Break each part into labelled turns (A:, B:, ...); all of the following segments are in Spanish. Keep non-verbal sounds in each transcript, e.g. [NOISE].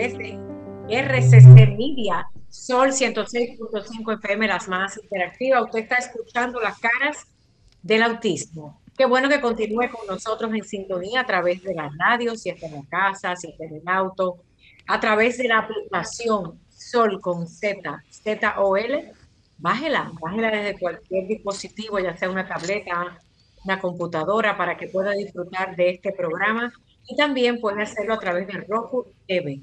A: Través de RCC Media, Sol 106.5 FM, las más interactivas. Usted está escuchando las caras del autismo. Qué bueno que continúe con nosotros en sintonía a través de la radio, si está en la casa, si está en el auto, a través de la aplicación Sol con Z, Z-O-L. Bájela, bájela desde cualquier dispositivo, ya sea una tableta, una computadora, para que pueda disfrutar de este programa. Y también puede hacerlo a través de Roku TV.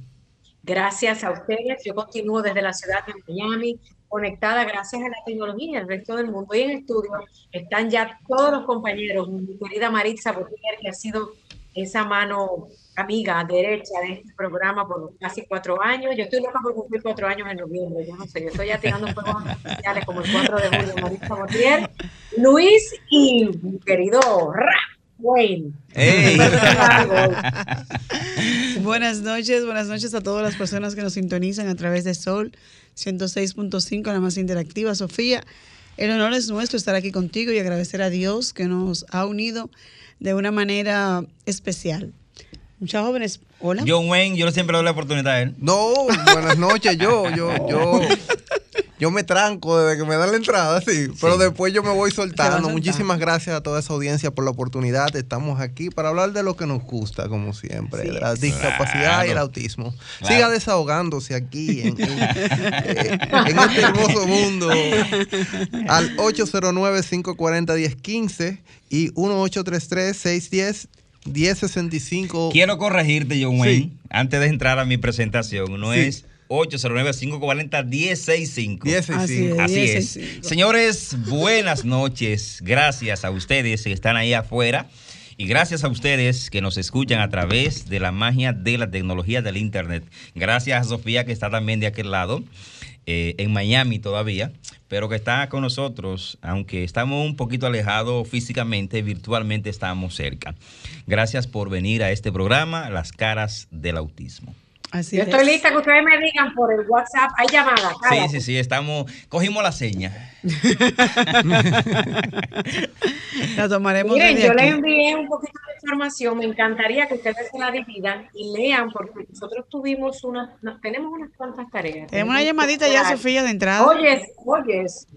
A: Gracias a ustedes. Yo continúo desde la ciudad de Miami, conectada gracias a la tecnología al resto del mundo. Y en estudio están ya todos los compañeros. Mi querida Maritza Botier, que ha sido esa mano amiga derecha de este programa por casi cuatro años. Yo estoy loca por cumplir cuatro años en noviembre. Yo no sé, yo estoy ya tirando fuegos especiales como el 4 de julio. Maritza Botier, Luis y mi querido Rap Wayne.
B: Ey. [LAUGHS]
C: buenas noches, buenas noches a todas las personas que nos sintonizan a través de Sol 106.5, la más interactiva. Sofía, el honor es nuestro estar aquí contigo y agradecer a Dios que nos ha unido de una manera especial. Muchas jóvenes, hola.
B: John Wayne, yo siempre le doy la oportunidad a él.
D: No, buenas noches, yo, yo, yo, [LAUGHS] yo me tranco desde que me dan la entrada, sí, pero después yo me voy soltando. Muchísimas gracias a toda esa audiencia por la oportunidad. Estamos aquí para hablar de lo que nos gusta, como siempre, de la discapacidad y el autismo.
B: Claro.
D: Siga desahogándose aquí en, [LAUGHS] en- eh, en este hermoso mundo [LAUGHS] al 809-540-1015 y 1833-610-1065.
B: Quiero corregirte, John Wayne,
D: Sí.
B: antes de entrar a mi presentación. No
D: Sí.
B: es 809-540-1065.
D: 1065.
B: Así es.
C: 1065.
B: Señores, buenas noches. Gracias a ustedes que están ahí afuera. Y gracias a ustedes que nos escuchan a través de la magia de la tecnología del Internet. Gracias a Sofía que está también de aquel lado, eh, en Miami todavía, pero que está con nosotros, aunque estamos un poquito alejados físicamente, virtualmente estamos cerca. Gracias por venir a este programa, Las caras del autismo.
C: Así
A: Yo
C: es.
A: estoy lista que ustedes me digan por el WhatsApp. Hay llamadas.
B: Sí, sí, sí, estamos, cogimos la seña. [LAUGHS]
C: La tomaremos
A: Miren,
C: desde
A: yo les
C: aquí.
A: envié un poquito de información. Me encantaría que ustedes se la dividan y lean, porque nosotros tuvimos unas, no- tenemos unas cuantas tareas.
C: Tenemos una llamadita ya, Sofía, de entrada.
A: Oyes, oyes.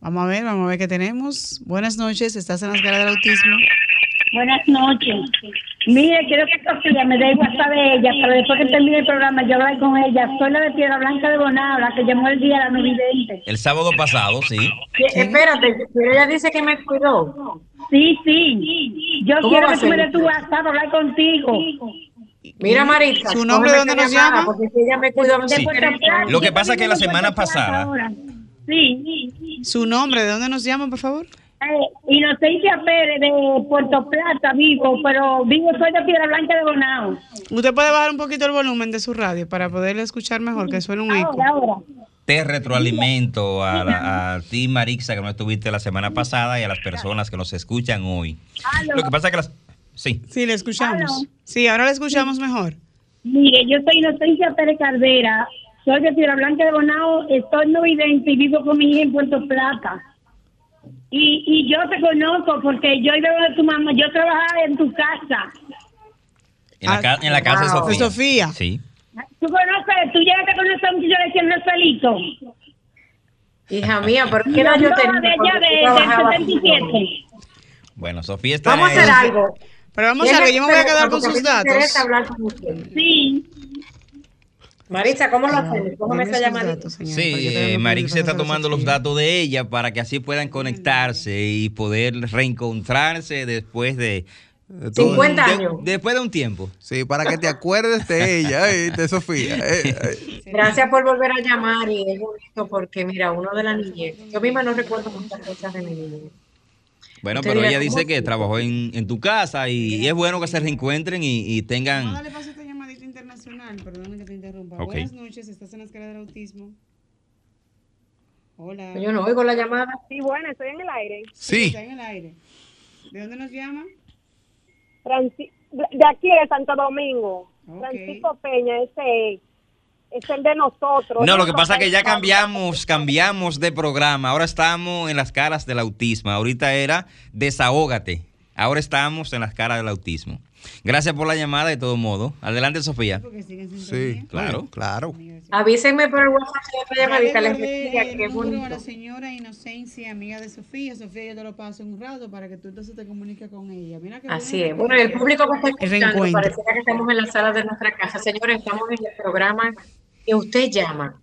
C: Vamos a ver, vamos a ver qué tenemos. Buenas noches, estás en las caras del autismo.
E: Buenas noches. Mire, quiero que Sofía me dé el WhatsApp de ella, pero después que termine el programa yo hablaré con ella. Soy la de Piedra Blanca de Bonao, la que llamó el día de la no vidente.
B: El sábado pasado, sí.
A: Sí, Espérate, pero ella dice que me cuidó.
E: Sí, sí. Yo
A: ¿Cómo
E: quiero que
A: a
E: tú me des tu WhatsApp, hablar contigo.
A: Mira, Maritza.
C: ¿Su nombre de dónde nos llama?
A: Porque si ella me cuidó,
B: Sí. Lo que pasa es que la semana pasada-.
E: Sí.
C: Su nombre, ¿de dónde nos llaman, por favor?
E: Eh, Inocencia Pérez de Puerto Plata, vivo, pero vivo soy de Piedra Blanca de Bonao.
C: Usted puede bajar un poquito el volumen de su radio para poderle escuchar mejor, que suena un eco.
E: Ahora, ahora.
B: Te retroalimento a, la- a ti, Marixa, que no estuviste la semana pasada, y a las personas que nos escuchan hoy.
E: Aló.
B: Lo que pasa es que las... Sí.
C: Sí, le escuchamos.
E: Aló.
C: Sí, ahora le escuchamos mejor.
E: Mire, yo soy Inocencia Pérez Caldera, soy de Piedra Blanca de Bonao, estoy no vidente y vivo con mi hija en Puerto Plata. Y, y yo te conozco porque yo iba de tu mamá, yo trabajaba en tu casa.
B: En la, ca- en la casa de
A: Wow.
B: Sofía.
C: De Sofía.
B: Sí.
E: ¿Tú conoces, tú llegaste con ese muchacho de decía Rafaelito?
A: Hija mía, pero ¿qué edad yo
E: No,
A: tenía?
E: de
A: tú
E: de, del 77.
B: Bueno, Sofía está...
A: Vamos a hacer algo.
C: Pero vamos a ver, yo me voy a quedar con
A: a
C: sus datos.
A: hablar con usted.
E: Sí.
A: Maritza, ¿cómo lo hacemos? Cógeme esa llamadita.
B: Sí, eh,
C: el
B: está tomando los datos de ella para que así puedan conectarse y poder reencontrarse después de...
D: todo.
A: 50
B: de-
A: años.
B: después de un tiempo.
D: Sí, para que te acuerdes de ella, eh, de Sofía. eh, [LAUGHS] eh.
A: Gracias por volver a llamar y es bonito porque, mira, uno de la niñez, yo misma no recuerdo muchas cosas de mi niñez.
B: Bueno,
A: Usted
B: pero
A: dirá,
B: ella
A: ¿cómo
B: dice que trabajó en, en tu casa y, y es bueno que se reencuentren y, y tengan...
C: Perdón que te interrumpa.
B: Ok.
C: Buenas noches, estás en la escala del autismo. Hola.
A: Yo no oigo la llamada.
F: Sí, bueno, estoy en el aire.
D: Sí.
C: Está en el aire. ¿De dónde nos llama?
F: Franci- de aquí de Santo Domingo.
C: Ok.
F: Francisco Peña, ese es el de nosotros.
B: No, lo que pasa es que ya
F: cambiamos
B: cambiamos, cambiamos de programa. Ahora estamos en las caras del autismo. Ahorita era desahógate. Ahora estamos en las caras del autismo. Gracias por la llamada de todo modo. Adelante, Sofía.
D: Sí,
B: Claro.
D: Claro.
A: Avísenme por el WhatsApp qué
C: número a señora Inocencia, amiga de Sofía. Sofía, yo te lo paso un rato para que tú entonces te comuniques con ella. Mira qué
A: Así es. Bueno, y el público que está escuchando, pareciera que estamos en la sala de nuestra casa. Señores, estamos en el programa que usted llama,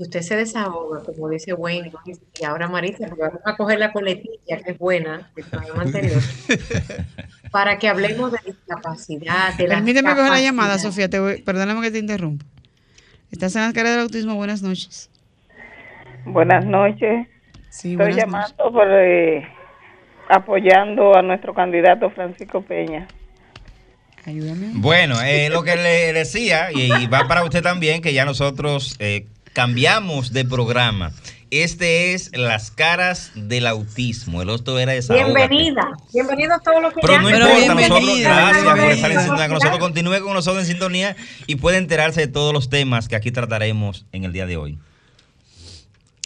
A: y usted se desahoga, como dice Wayne, y ahora Marisa, vamos a coger la coletilla, que es buena, del programa anterior, [LAUGHS] para que hablemos de discapacidad, de
C: Permíteme coger la llamada. Sofía. Te voy, perdóname que te interrumpa. Estás en la cara del autismo. Buenas noches.
G: Buenas noches.
C: Sí,
G: Estoy
C: buenas
G: llamando
C: noches.
G: por eh, apoyando a nuestro candidato Francisco Peña.
C: Ayúdame.
B: Bueno, eh, lo que le decía, y, y va para usted también, que ya nosotros eh, cambiamos de programa. Este es Las Caras del Autismo. El otro era Desahógate.
A: Bienvenida, bienvenidos todos los que
B: Pero no importa, nosotros,
C: bienvenida,
B: gracias por estar en sintonía con nosotros. Continúe con nosotros en sintonía y puede enterarse de todos los temas que aquí trataremos en el día de hoy.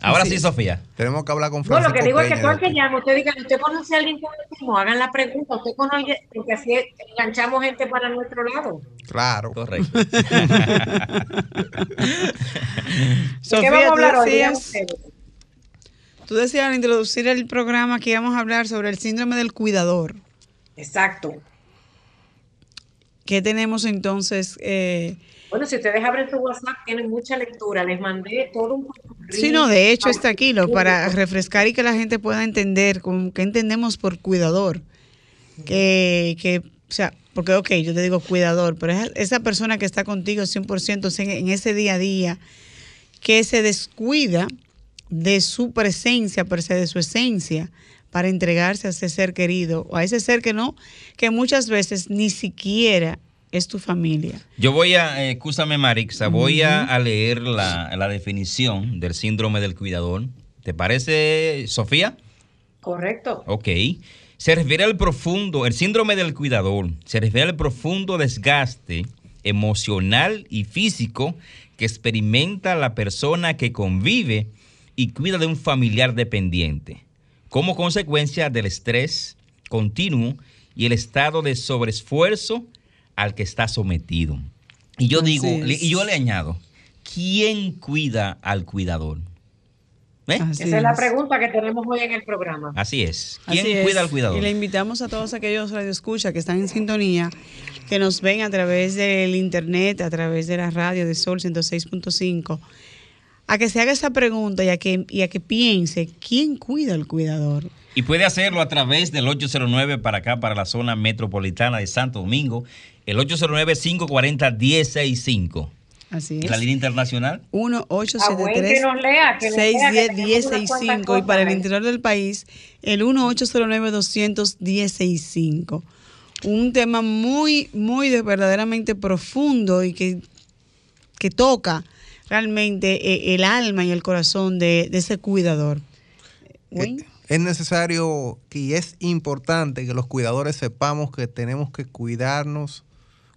B: Ahora sí. Sofía.
D: Tenemos que hablar con
A: No,
D: Francisco
A: lo que digo es que
D: Peña
A: todo el
D: de
A: que llama, usted diga, ¿usted conoce a alguien con autismo? Hagan la pregunta, ¿usted conoce? Porque así enganchamos gente para nuestro lado.
D: Claro.
B: Correcto. [LAUGHS]
A: ¿De
C: Sofía,
A: qué vamos a hablar hoy?
C: Tú decías al introducir el programa que íbamos a hablar sobre el síndrome del cuidador.
A: Exacto.
C: ¿Qué tenemos entonces? Eh,
A: Bueno, si ustedes abren su WhatsApp, tienen mucha lectura. Les mandé todo un...
C: sí, no, de hecho está aquí, lo, para refrescar y que la gente pueda entender con qué entendemos por cuidador. Que, que, o sea, porque, ok, yo te digo cuidador, pero es esa persona que está contigo 100% en en ese día a día, que se descuida de su presencia, per se, de su esencia, para entregarse a ese ser querido o a ese ser que no, que muchas veces ni siquiera es tu familia.
B: Yo voy a, eh, escúchame Marixa, voy a, a leer la, la definición del síndrome del cuidador. ¿Te parece, Sofía?
A: Correcto.
B: Ok. Se refiere al profundo, el síndrome del cuidador, se refiere al profundo desgaste emocional y físico que experimenta la persona que convive y cuida de un familiar dependiente, como consecuencia del estrés continuo y el estado de sobreesfuerzo al que está sometido. Y yo
C: Así
B: digo, le- y yo le añado, ¿quién cuida al cuidador? ¿Eh?
C: Así
A: Esa es la pregunta que tenemos hoy en el programa.
B: Así es. ¿Quién
C: Así es.
B: cuida al cuidador?
C: Y le invitamos a todos aquellos radioescuchas que están en sintonía, que nos ven a través del internet, a través de la radio de Sol 106.5, a que se haga esa pregunta y a que, y a que piense, ¿quién cuida al cuidador?
B: Y puede hacerlo a través del 809 para acá, para la zona metropolitana de Santo Domingo, el 809-540-165.
C: Así es.
B: La línea internacional,
C: 1
A: Ah, bueno,
C: 873
A: que nos lea, que nos lea, que
C: 610
A: tenemos unas
C: 1065
A: cuantas
C: y para el interior del país el 1 809 200 1065 un tema muy muy de- verdaderamente profundo y que que toca realmente eh, el alma y el corazón de, de ese cuidador Wayne?
D: Eh, Es necesario y es importante que los cuidadores sepamos que tenemos que cuidarnos,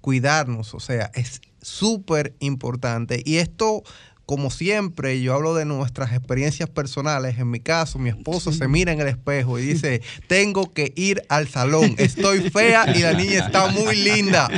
D: cuidarnos, o sea, es súper importante. Y esto, como siempre, yo hablo de nuestras experiencias personales. En mi caso, mi esposo se mira en el espejo y dice, tengo que ir al salón, estoy fea y la niña está muy linda.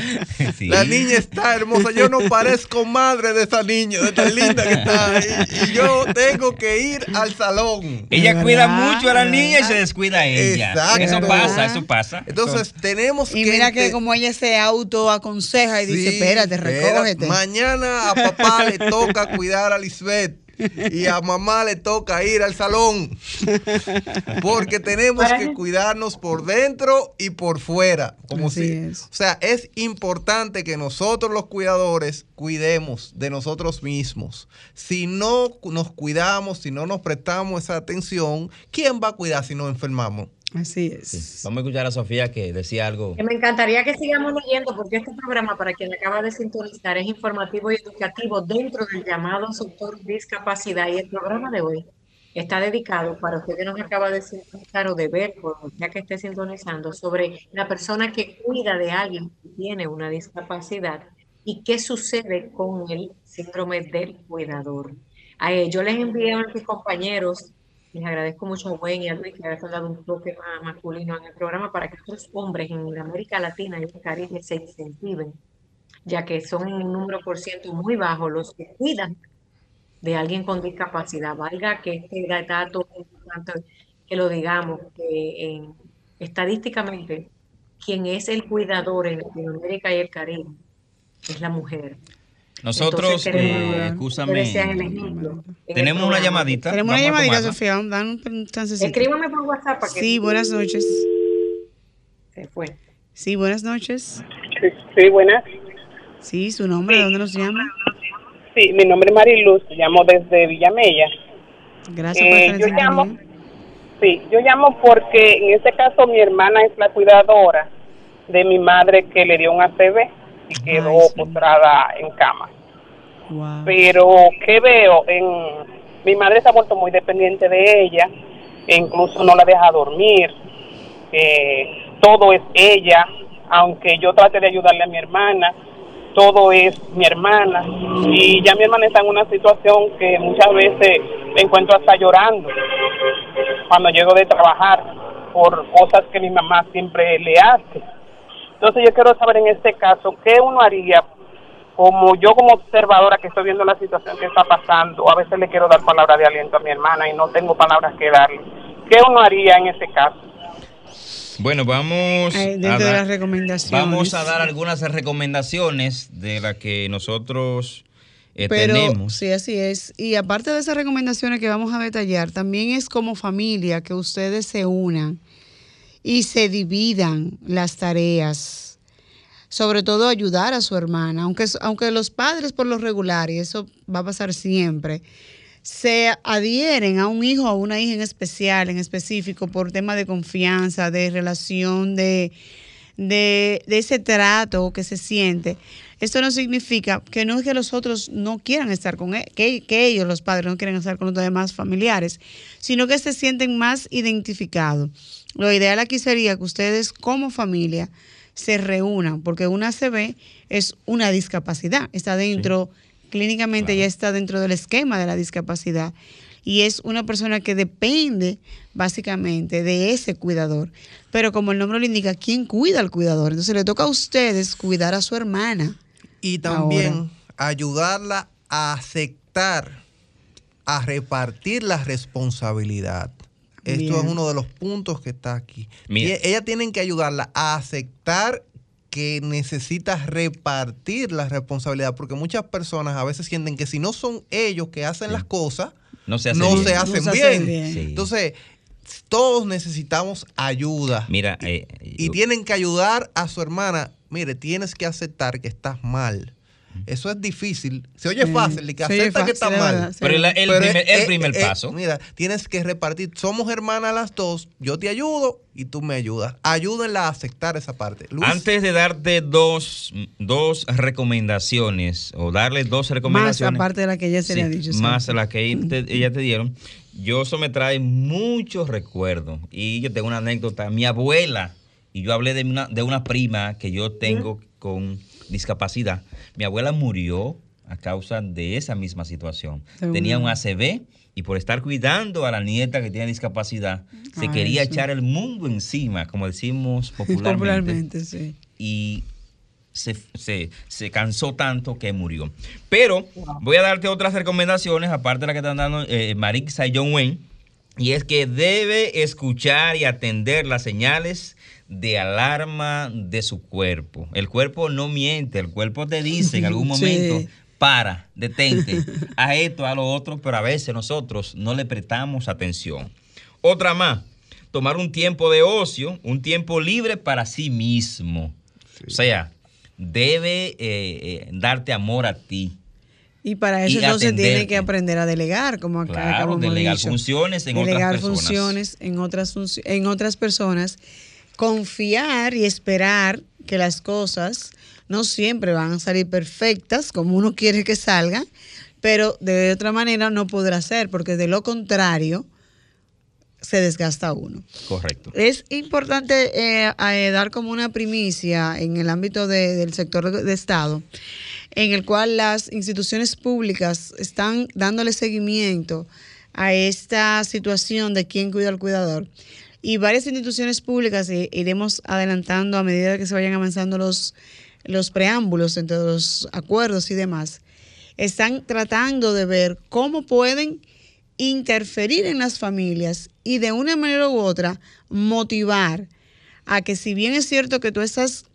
B: Sí.
D: La niña está hermosa. Yo no parezco madre de esa niña, de tan linda que está. Y, y yo tengo que ir al salón.
B: ella cuida mucho a la niña y se descuida a ella.
D: Exacto.
B: Eso pasa, eso pasa.
D: Entonces tenemos
C: y
D: que.
C: mira que como ella se auto aconseja y dice
D: Sí,
C: espérate
D: espera,
C: recógete
D: Mañana a papá le toca cuidar a Lisbeth. Y a mamá le toca ir al salón. Porque tenemos que
A: que-
D: cuidarnos por dentro y por fuera. Como
C: Así
D: si,
C: es.
D: O sea, es importante que nosotros los cuidadores cuidemos de nosotros mismos. Si no nos cuidamos, si no nos prestamos esa atención, ¿quién va a cuidar si nos enfermamos?
C: Así es.
B: Vamos a escuchar a Sofía que decía algo.
A: Que me encantaría que sigamos leyendo porque este programa, para quien acaba de sintonizar, es informativo y educativo dentro del llamado sector discapacidad y el programa de hoy está dedicado para usted que nos acaba de sintonizar o de ver, ya que esté sintonizando, sobre la persona que cuida de alguien que tiene una discapacidad y qué sucede con el síndrome del cuidador. Eh, yo les envié a mis compañeros, les agradezco mucho a y a Luis que hayan dado un toque más masculino en el programa para que estos hombres en América Latina y el Caribe se incentiven, ya que son un número por ciento muy bajo los que cuidan de alguien con discapacidad. Valga que este dato es importante que lo digamos, que en, estadísticamente quien es el cuidador en Latinoamérica y el Caribe es la mujer.
B: Nosotros, eh, escúchame, tenemos una llamadita.
C: Tenemos una llamadita, Sofía. Dan un chancecito.
A: Escríbame por WhatsApp. Para que
C: sí, buenas noches.
A: Se fue.
C: Sí, buenas noches.
F: Sí, buenas.
C: Sí, su nombre, ¿de dónde nos llama?
F: Sí, mi nombre es Mariluz, llamo desde Villamella.
C: Gracias por
F: Eh,
C: estar
F: yo llamo, sí, yo llamo porque en este caso mi hermana es la cuidadora de mi madre que le dio un ACV y quedó
C: Ay, sí.
F: postrada en cama.
C: Wow.
F: Pero, ¿qué veo? En, mi madre se ha vuelto muy dependiente de ella, e incluso no la deja dormir. Eh, todo es ella, aunque yo trate de ayudarle a mi hermana, todo es mi hermana. Y ya mi hermana está en una situación que muchas veces me encuentro hasta llorando cuando llego de trabajar por cosas que mi mamá siempre le hace. Entonces yo quiero saber en este caso, ¿qué uno haría como yo como observadora que estoy viendo la situación que está pasando, a veces le quiero dar palabras de aliento a mi hermana y no tengo palabras que darle. ¿Qué uno haría en ese caso?
B: Bueno, vamos
C: Ay,
B: a
C: de
B: dar-
C: las recomendaciones.
B: Vamos a dar algunas recomendaciones de las que nosotros eh,
C: Pero
B: tenemos.
C: sí, así es. Y aparte de esas recomendaciones que vamos a detallar, también es como familia que ustedes se unan y se dividan las tareas. Sobre todo ayudar a su hermana, aunque, aunque los padres por lo regular, y eso va a pasar siempre, se adhieren a un hijo o a una hija en especial, en específico, por tema de confianza, de relación, de, de, de ese trato que se siente. Esto no significa que no es que los otros no quieran estar con él, que, que ellos, los padres, no quieren estar con los demás familiares, sino que se sienten más identificados. Lo ideal aquí sería que ustedes como familia se reúnan, porque una CB es una discapacidad, está dentro, clínicamente ya está dentro del esquema de la discapacidad y es una persona que depende básicamente de ese cuidador. Pero como el nombre lo indica, ¿quién cuida al cuidador? Entonces le toca a ustedes cuidar a su hermana.
D: Y también
C: Ahora.
D: ayudarla a aceptar, a repartir la responsabilidad. Esto
C: Bien.
D: es uno de los puntos que está aquí.
B: Mira.
D: Y ella tienen que ayudarla a aceptar que necesita repartir la responsabilidad, porque muchas personas a veces sienten que si no son ellos que hacen las cosas,
B: No se hace
D: no
B: bien.
D: se hacen
C: No se
D: bien.
C: hacen bien.
B: Sí.
D: Entonces, todos necesitamos ayuda.
B: Mira, eh,
D: Y
B: yo-
D: tienen que ayudar a su hermana. Mire, tienes que aceptar que estás mal. Eso es difícil. Se oye
C: Sí.
D: fácil y que acepta que
C: fácil, de
D: mal.
C: verdad, sí.
B: pero el, el
D: Pero
B: primer, el primer
D: es-
B: paso.
D: Mira, tienes que repartir. Somos hermanas las dos. Yo te ayudo y tú me ayudas. Ayúdenla a aceptar esa parte. Luis,
B: Antes de darte dos, dos recomendaciones o darle dos
C: Más
B: recomendaciones.
C: aparte de la que ya se le ha dicho. sí.
B: Más las que ella te, ella te dieron. Yo eso me trae muchos recuerdos. Y yo tengo una anécdota. Mi abuela, y yo hablé de una, de una prima que yo tengo con discapacidad. Mi abuela murió a causa de esa misma situación. Tenía un ACV y por estar cuidando a la nieta que tiene discapacidad, se
C: Ay,
B: quería
C: sí.
B: echar el mundo encima, como decimos [LAUGHS] popularmente
C: Popularmente, sí.
B: y se, se- se cansó tanto que murió. Pero voy a darte otras recomendaciones, aparte de la que están dando eh, Marixa y John Wayne, y es que debe escuchar y atender las señales de alarma de su cuerpo. El cuerpo no miente, el cuerpo te dice en algún [LAUGHS]
C: Sí.
B: momento, para, detente, [LAUGHS] a esto, a lo otro, pero a veces nosotros no le prestamos atención. Otra más, tomar un tiempo de ocio, un tiempo libre para sí mismo. O sea, debe eh, eh, darte amor a ti.
C: Y para eso
B: y
C: entonces tiene que aprender a delegar, como acá
B: Claro,
C: acabamos de
B: delegar
C: dicho.
B: funciones en
C: delegar
B: otras personas.
C: funciones en otras en otras personas, confiar y esperar que las cosas no siempre van a salir perfectas como uno quiere que salgan, pero de otra manera no podrá ser, porque de lo contrario se desgasta uno.
B: Correcto.
C: Es importante eh, eh, dar como una primicia en el ámbito de- del sector de Estado, en el cual las instituciones públicas están dándole seguimiento a esta situación de quién cuida al cuidador. Y varias instituciones públicas, eh, iremos adelantando a medida que se vayan avanzando los, los preámbulos entre los acuerdos y demás, están tratando de ver cómo pueden interferir en las familias y de una manera u otra motivar a que si bien es cierto que tú estás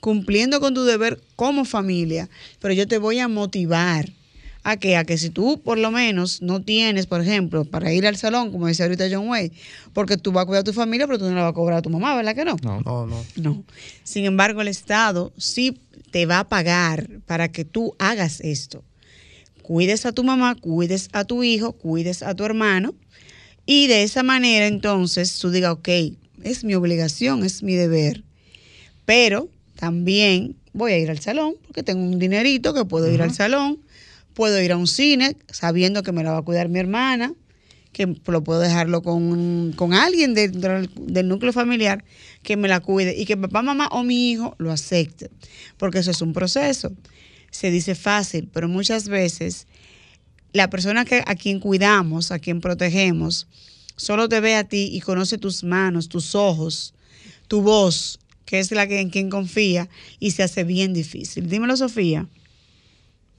C: cumpliendo con tu deber como familia, pero yo te voy a motivar a que a que si tú por lo menos no tienes, por ejemplo, para ir al salón, como decía ahorita John Way, porque tú vas a cuidar a tu familia, pero tú no la vas a cobrar a tu mamá, ¿verdad que no?
D: No, no, no.
C: No. Sin embargo, el Estado sí te va a pagar para que tú hagas esto. Cuides a tu mamá, cuides a tu hijo, cuides a tu hermano. Y de esa manera, entonces, tú digas, ok, es mi obligación, es mi deber. Pero también voy a ir al salón, porque tengo un dinerito que puedo ir al salón. Puedo ir a un cine sabiendo que me la va a cuidar mi hermana, que lo puedo dejarlo con, con alguien dentro del, núcleo familiar que me la cuide y que papá, mamá o mi hijo lo acepte, porque eso es un proceso. Se dice fácil, pero muchas veces la persona que, a quien cuidamos, a quien protegemos, solo te ve a ti y conoce tus manos, tus ojos, tu voz, que es la que en quien confía y se hace bien difícil. Dímelo, Sofía.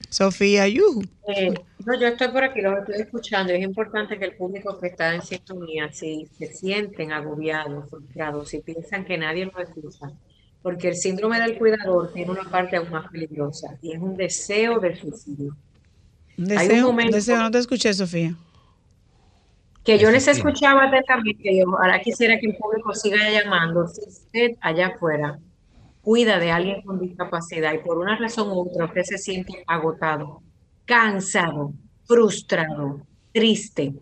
C: Sofía Yuhu.
A: Eh, no, yo estoy por aquí, los estoy escuchando. Es importante que el público que está en sintonía, si se sienten agobiados, frustrados, si piensan que nadie los escucha, porque el síndrome del cuidador tiene una parte aún más peligrosa y es un deseo de suicidio.
C: Un
A: Hay un
C: deseo,
A: momento-
C: deseo, no te escuché, Sofía.
A: Que yo les escuchaba atentamente y ojalá quisiera que el público siga llamando. Si usted allá afuera cuida de alguien con discapacidad y por una razón u otra usted se siente agotado, cansado, frustrado, triste,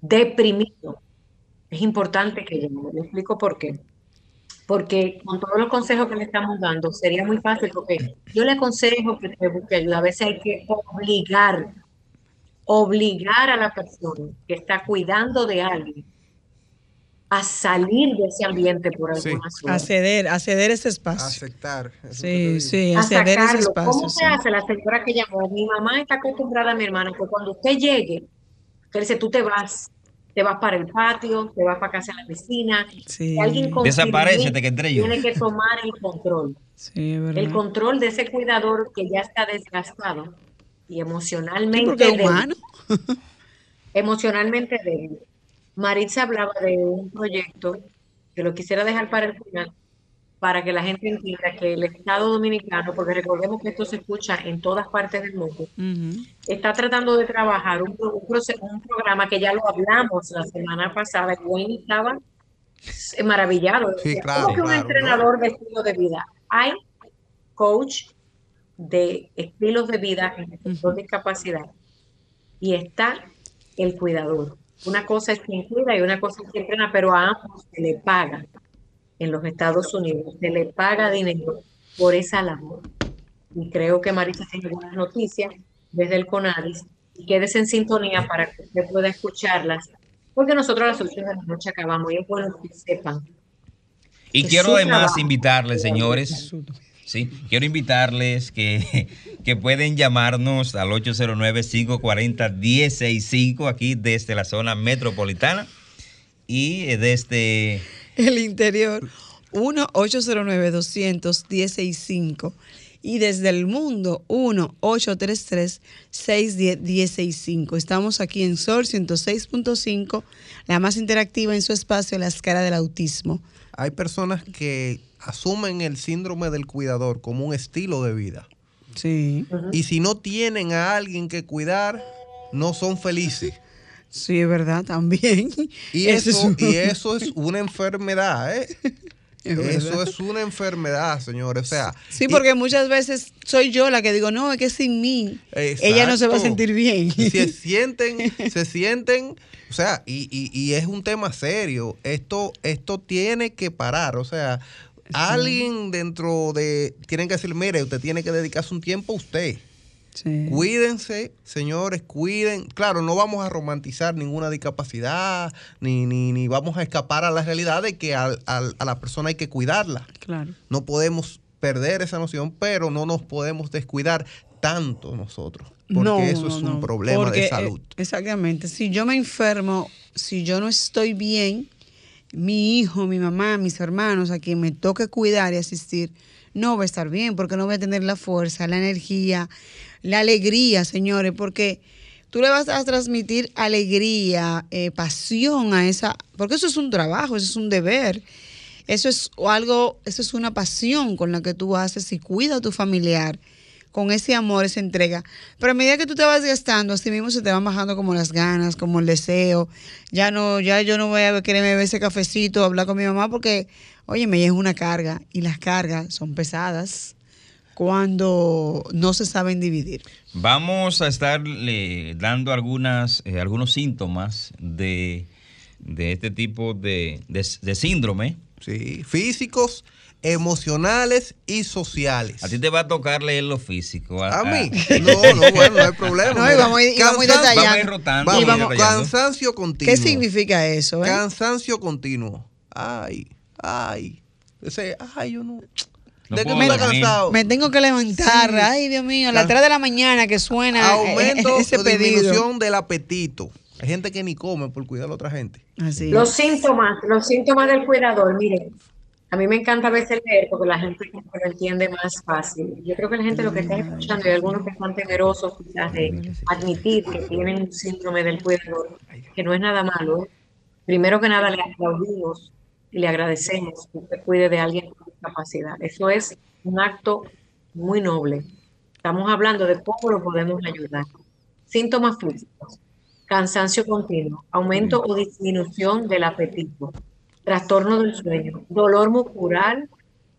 A: deprimido, es importante que llame. Le explico por qué. Porque con todos los consejos que le estamos dando sería muy fácil porque yo le aconsejo que te busque ayuda. A veces hay que obligar obligar a la persona que está cuidando de alguien a salir de ese ambiente por
D: Sí.
A: alguna razón.
C: Acceder, acceder a ese espacio.
D: Aceptar. te
C: Sí, sí,
A: a
C: acceder a ese espacio.
A: ¿Cómo
C: sí.
A: se hace la señora que llamó? Mi mamá está acostumbrada a mi hermana que cuando usted llegue, que dice, tú te vas, te vas para el patio, te vas para casa de la vecina.
C: Sí,
A: Si alguien
B: Desaparécete,
A: mí,
B: que yo.
A: Tiene que tomar el control.
C: sí, verdad.
A: El control de ese cuidador que ya está desgastado y
C: Sí,
A: emocionalmente
C: porque es
A: débil.
C: humano.
A: emocionalmente débil. Maritza hablaba de un proyecto que lo quisiera dejar para el final, para que la gente entienda que el Estado Dominicano, porque recordemos que esto se escucha en todas partes del mundo, está tratando de trabajar un, programa que ya lo hablamos la semana pasada, y Wayne estaba maravillado.
D: Sí,
A: Decía,
D: claro,
A: ¿Cómo que un
D: claro,
A: entrenador de estilo de vida? Hay coach de estilos de vida en el sector de discapacidad y está el cuidador. Una cosa es quien cuida y una cosa es quien entrena, pero a ambos se le paga en los Estados Unidos, se le paga dinero por esa labor. Y creo que Marisa tiene buenas noticias desde el CONADIS y quédese en sintonía para que usted pueda escucharlas, porque nosotros a las 8 de la noche acabamos y es bueno que sepan.
B: Y quiero además
A: trabajo.
B: invitarles, señores, sí, quiero invitarles que, [LAUGHS] que pueden llamarnos al 809-540-1065 aquí desde la zona metropolitana y eh, desde
C: El interior, 1-809-200-1065. Y desde el mundo, 1-833-610-1065. Estamos aquí en Sol 106.5, la más interactiva en su espacio, Las Caras del Autismo.
D: Hay personas que asumen el síndrome del cuidador como un estilo de vida.
C: Sí,
D: Y si no tienen a alguien que cuidar, no son felices.
C: sí, es verdad, también.
D: Y [LAUGHS] eso, y eso es una enfermedad, ¿eh? [LAUGHS]
C: Es
D: Eso es una enfermedad, señores. O sea,
C: Sí,
D: y-
C: porque muchas veces soy yo la que digo, no, es que sin mí ella no se va a sentir bien.
D: Y se [LAUGHS] sienten, se sienten, o sea, y, y- y es un tema serio. Esto, esto tiene que parar. O sea, alguien dentro de, tienen que decir, mire, usted tiene que dedicarse un tiempo a usted.
C: Sí.
D: Cuídense, señores, cuiden. Claro, no vamos a romantizar ninguna discapacidad, ni, ni, ni vamos a escapar a la realidad de que al- al- a la persona hay que cuidarla.
C: Claro.
D: No podemos perder esa noción, pero no nos podemos descuidar tanto nosotros, porque
C: No,
D: eso es
C: no,
D: un problema
C: porque,
D: de
C: eh,
D: salud.
C: exactamente. Si yo me enfermo, si yo no estoy bien, mi hijo, mi mamá, mis hermanos, a quien me toque cuidar y asistir, no va a estar bien, porque no voy a tener la fuerza, la energía, la alegría, señores, porque tú le vas a transmitir alegría, eh, pasión a esa, porque eso es un trabajo, eso es un deber. Eso es algo, eso es una pasión con la que tú haces y cuida a tu familiar con ese amor, esa entrega. Pero a medida que tú te vas gastando, así mismo se te van bajando como las ganas, como el deseo. Ya no, ya yo no voy a querer beber ese cafecito, hablar con mi mamá, porque, oye, me es una carga. Y las cargas son pesadas cuando no se saben dividir.
B: Vamos a estarle dando algunas, eh, algunos síntomas de, de este tipo de, de- de síndrome.
D: Sí, físicos, emocionales y sociales.
B: A ti te va a tocar leer lo físico.
D: A mí, no, no, bueno, no hay problema. [LAUGHS]
C: No, y vamos a ir- y vamos a ir
D: Cansancio-
C: detallando.
B: Vamos a ir rotando.
D: Vamos,
B: y vamos detallando.
D: cansancio continuo.
C: ¿Qué significa eso? eh?
D: Cansancio continuo. Ay, ay. Ese, ay, yo no.
B: No
D: ¿De me cansado?
C: Me tengo que levantar.
D: Sí.
C: Ay, Dios mío, a las
D: Can-
C: 3 de la mañana que suena eh,
D: Aumento
C: ese
D: o disminución del apetito. Hay gente que ni come por cuidar a la otra gente.
C: Así
A: Los síntomas, los síntomas del cuidador, miren, a mí me encanta a veces leer porque la gente lo entiende más fácil. Yo creo que la gente lo que está escuchando, y algunos que están temerosos quizás de admitir que tienen un síndrome del cuidador, que no es nada malo. ¿eh? Primero que nada le aplaudimos y le agradecemos que usted cuide de alguien con discapacidad. Eso es un acto muy noble. Estamos hablando de cómo lo podemos ayudar. Síntomas físicos cansancio continuo, aumento o disminución del apetito, trastorno del sueño, dolor muscular,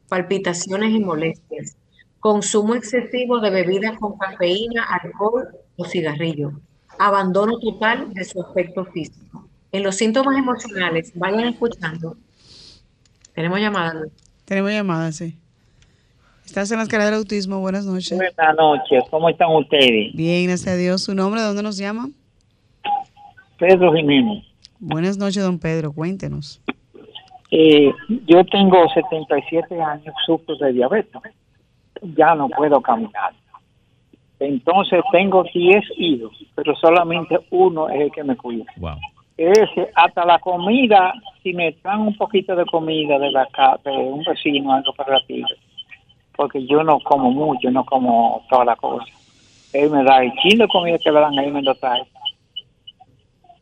A: palpitaciones y molestias, consumo excesivo de bebidas con cafeína, alcohol o cigarrillo, abandono total de su aspecto físico. En los síntomas emocionales, vayan escuchando. Tenemos llamada.
C: Tenemos llamada, sí. Estás en la escala del autismo. Buenas noches.
H: Buenas noches, ¿cómo están ustedes?
C: Bien, gracias a Dios. ¿Su nombre? ¿De dónde nos llama?
H: Pedro Jiménez.
C: Buenas noches, don Pedro. Cuéntenos.
H: Eh, yo tengo 77 años, sufro de diabetes. Ya no puedo caminar. Entonces tengo 10 hijos, pero solamente uno es el que me cuida.
B: Wow.
H: Ese, hasta la comida, si me traen un poquito de comida de la de un vecino, algo para la tira, porque yo no como mucho, no como toda la cosa. Él me da el chile de comida que me dan, ahí me lo trae.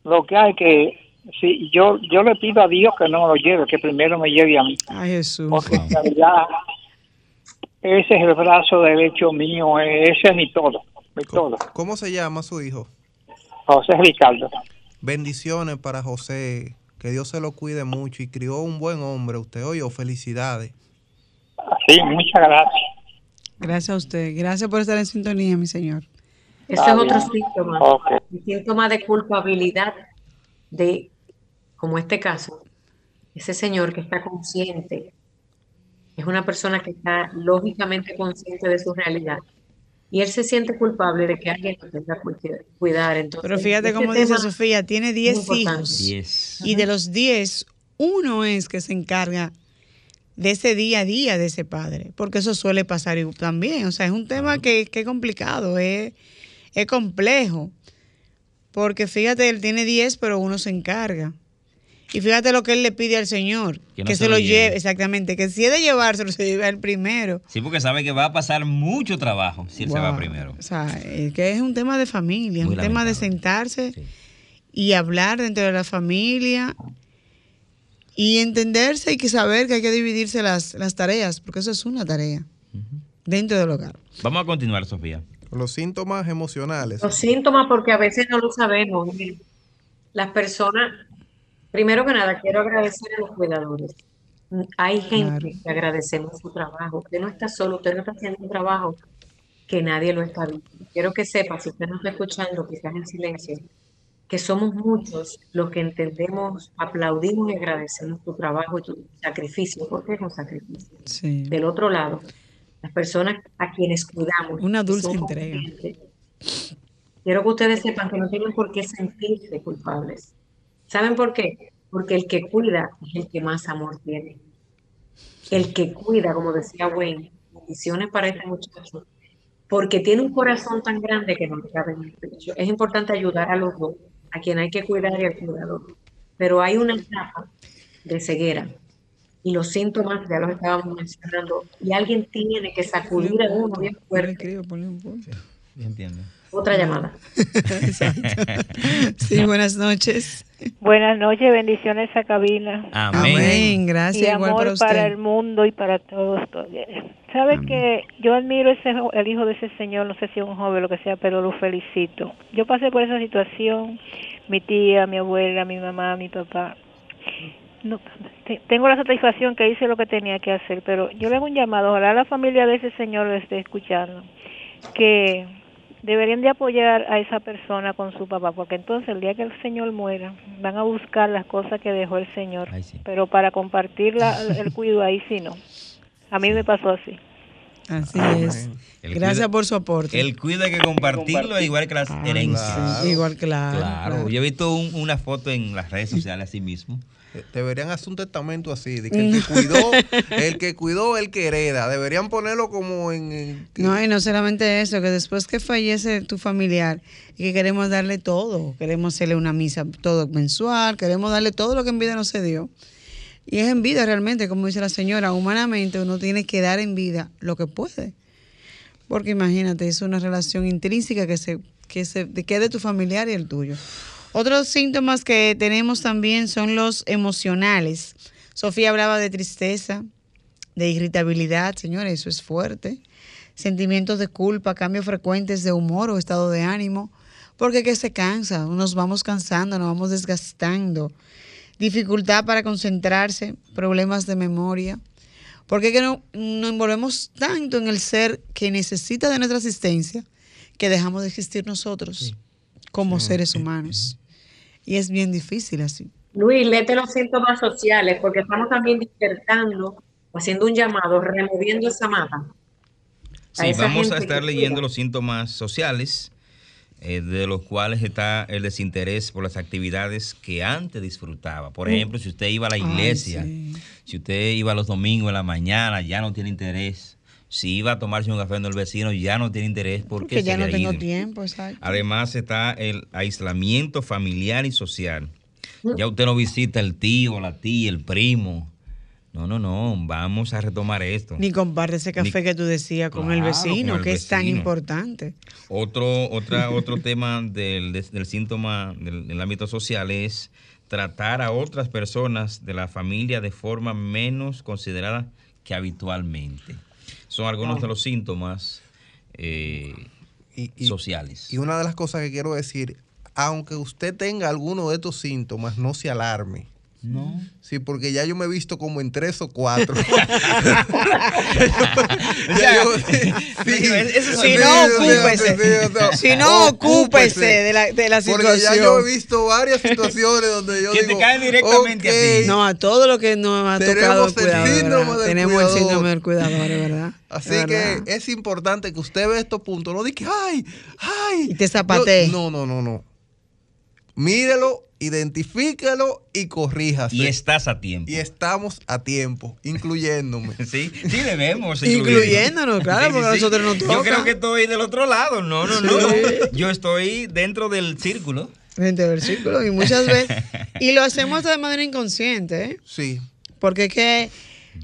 H: Lo que hay que, si yo yo le pido a Dios que no me lo lleve, que primero me lleve a mí,
C: Ay, Jesús.
H: porque en realidad ese es el brazo derecho mío, ese es mi todo, mi todo.
D: ¿Cómo se llama su hijo?
H: José Ricardo.
D: Bendiciones para José. Que Dios se lo cuide mucho y crió un buen hombre. Usted oye, felicidades.
H: Sí, muchas gracias.
C: Gracias a usted. Gracias por estar en sintonía, mi señor.
A: Ese es otro
H: bien.
A: síntoma. Síntoma de culpabilidad de, como este caso, ese señor que está consciente, es una persona que está lógicamente consciente de su realidad. Y él se siente culpable de que alguien lo tenga que cuidar. Entonces,
C: Pero fíjate cómo dice Sofía, tiene
A: es
C: 10
A: importante.
C: hijos.
B: 10.
C: Y de los 10, uno es que se encarga de ese día a día de ese padre, porque eso suele pasar y- también. O sea, es un tema que, que es complicado, es, es complejo. Porque fíjate, él tiene 10, pero uno se encarga. Y fíjate lo que él le pide al Señor,
B: Que no
C: se,
B: se
C: lo
B: lo
C: lleve,
B: lleve.
C: exactamente, que si es de llevárselo, se lleve el primero.
B: Sí, porque sabe que va a pasar mucho trabajo si él se va primero.
C: O sea, es que es un tema de familia, es un tema de sentarse
B: Sí.
C: y hablar dentro de la familia y entenderse y que saber que hay que dividirse las, las tareas, porque eso es una tarea dentro del hogar.
B: Vamos a continuar, Sofía.
D: Los síntomas emocionales.
A: Los síntomas, porque a veces no lo sabemos. Miren, Las personas, primero que nada, quiero agradecer a los cuidadores. Hay gente que agradecemos su trabajo. Usted no está solo, usted no está haciendo un trabajo que nadie lo está viendo. Quiero que sepa, si usted no está escuchando, quizás en silencio, que somos muchos los que entendemos, aplaudimos y agradecemos tu trabajo y tu sacrificio, porque es un sacrificio.
C: Sí.
A: Del otro lado, las personas a quienes cuidamos.
C: Una dulce entrega.
A: Quiero que ustedes sepan que no tienen por qué sentirse culpables. ¿Saben por qué? Porque el que cuida es el que más amor tiene. El que cuida, como decía Wayne, bendiciones para este muchacho, porque tiene un corazón tan grande que no le cabe en el pecho. Es importante ayudar a los dos, a quien hay que cuidar y al cuidador. Pero hay una etapa de ceguera y los síntomas ya los estábamos mencionando y alguien tiene que sacudir a uno bien fuerte.
B: Entiendo.
A: Otra llamada. [LAUGHS]
C: Sí, buenas noches.
I: Buenas noches, bendiciones a cabina.
B: Amén.
C: Amén, gracias,
I: y
C: igual
I: amor
C: para usted.
I: para el mundo y para todos. Sabe que yo admiro ese el hijo de ese señor, no sé si es un joven o lo que sea, pero lo felicito. Yo pasé por esa situación, mi tía, mi abuela, mi mamá, mi papá. No, te- tengo la satisfacción que hice lo que tenía que hacer, pero yo le hago un llamado, ojalá la familia de ese señor lo esté escuchando, que deberían de apoyar a esa persona con su papá, porque entonces el día que el señor muera, van a buscar las cosas que dejó el señor, pero para compartir la- el cuidado ahí sí no. A mí me pasó así.
C: Así es.
B: El
C: Gracias
B: cuida-
C: por su aporte.
B: El cuida hay que compartirlo, igual que las herencias.
C: sí, igual, claro,
B: Claro.
C: claro.
B: Yo he visto un- una foto en las redes [LAUGHS] sociales así mismo.
D: Eh, Deberían hacer un testamento así, de que el que cuidó, [LAUGHS] el que cuidó, el que hereda. Deberían ponerlo como en... en-
C: No, y no solamente eso, que después que fallece tu familiar y que queremos darle todo, queremos hacerle una misa todo mensual, queremos darle todo lo que en vida no se dio. Y es en vida realmente, como dice la señora, humanamente uno tiene que dar en vida lo que puede. Porque imagínate, es una relación intrínseca que se que se que quede tu familiar y el tuyo. Otros síntomas que tenemos también son los emocionales. Sofía hablaba de tristeza, de irritabilidad, señores, eso es fuerte. Sentimientos de culpa, cambios frecuentes de humor o estado de ánimo, porque que se cansa, nos vamos cansando, nos vamos desgastando. Dificultad para concentrarse, problemas de memoria. Porque que no, nos envolvemos tanto en el ser que necesita de nuestra asistencia que dejamos de existir nosotros como seres humanos. Y es bien difícil así.
A: Luis, léete los síntomas sociales, porque estamos también despertando, haciendo un llamado, removiendo esa mata.
B: Sí, vamos a estar leyendo los síntomas sociales, eh, de los cuales está el desinterés por las actividades que antes disfrutaba. Por
A: Mm.
B: ejemplo, si usted iba a la
A: Ay,
B: iglesia, si usted iba los domingos en la mañana, ya no tiene interés. Si iba a tomarse un café en el vecino, ya no tiene interés porque,
C: Porque ya no tengo tiempo, exacto.
B: Además está el aislamiento familiar y social. Ya usted no visita el tío, la tía, el primo. No, no, no, vamos a retomar esto.
C: Ni comparte ese café
B: Ni-
C: que tú decías con el vecino,
B: con el
C: que es tan importante.
B: Otro, otra, [LAUGHS] otro tema del, del síntoma del, del ámbito social es tratar a otras personas de la familia de forma menos considerada que habitualmente. Son algunos de los síntomas eh, sociales.
D: Y una de las cosas que quiero decir, aunque usted tenga alguno de estos síntomas, no se alarme.
B: No.
D: Sí, porque ya yo me he visto como en tres o cuatro.
C: Si no, ocúpese. Si no, ocúpese de la, de la
D: Porque
C: situación.
D: ya yo he visto varias situaciones donde yo [LAUGHS]
B: Que te caen directamente a
D: "Ok,
B: ti".
C: No, a todo lo que nos ha tocado el
D: Tenemos el
C: cuidador.
D: síndrome del
C: Tenemos
D: cuidador.
C: el síndrome del cuidador, ¿verdad?
D: Así
C: Es
D: que es importante que usted ve estos puntos. No diga, que, ay, ay.
C: Y te zapatee.
D: No, no, no, no. Mírelo, identifíquelo y corríjase.
B: Y estás a tiempo.
D: Y estamos a tiempo, incluyéndome. [LAUGHS]
B: Sí, sí debemos. [LAUGHS]
C: Incluyéndonos, claro, porque nosotros nos
B: Yo
C: toca.
B: creo que estoy del otro lado. No, no, no. Yo estoy dentro del círculo.
C: Dentro del círculo y muchas veces. [LAUGHS] Y lo hacemos de manera inconsciente, ¿eh?
D: Sí.
C: Porque es que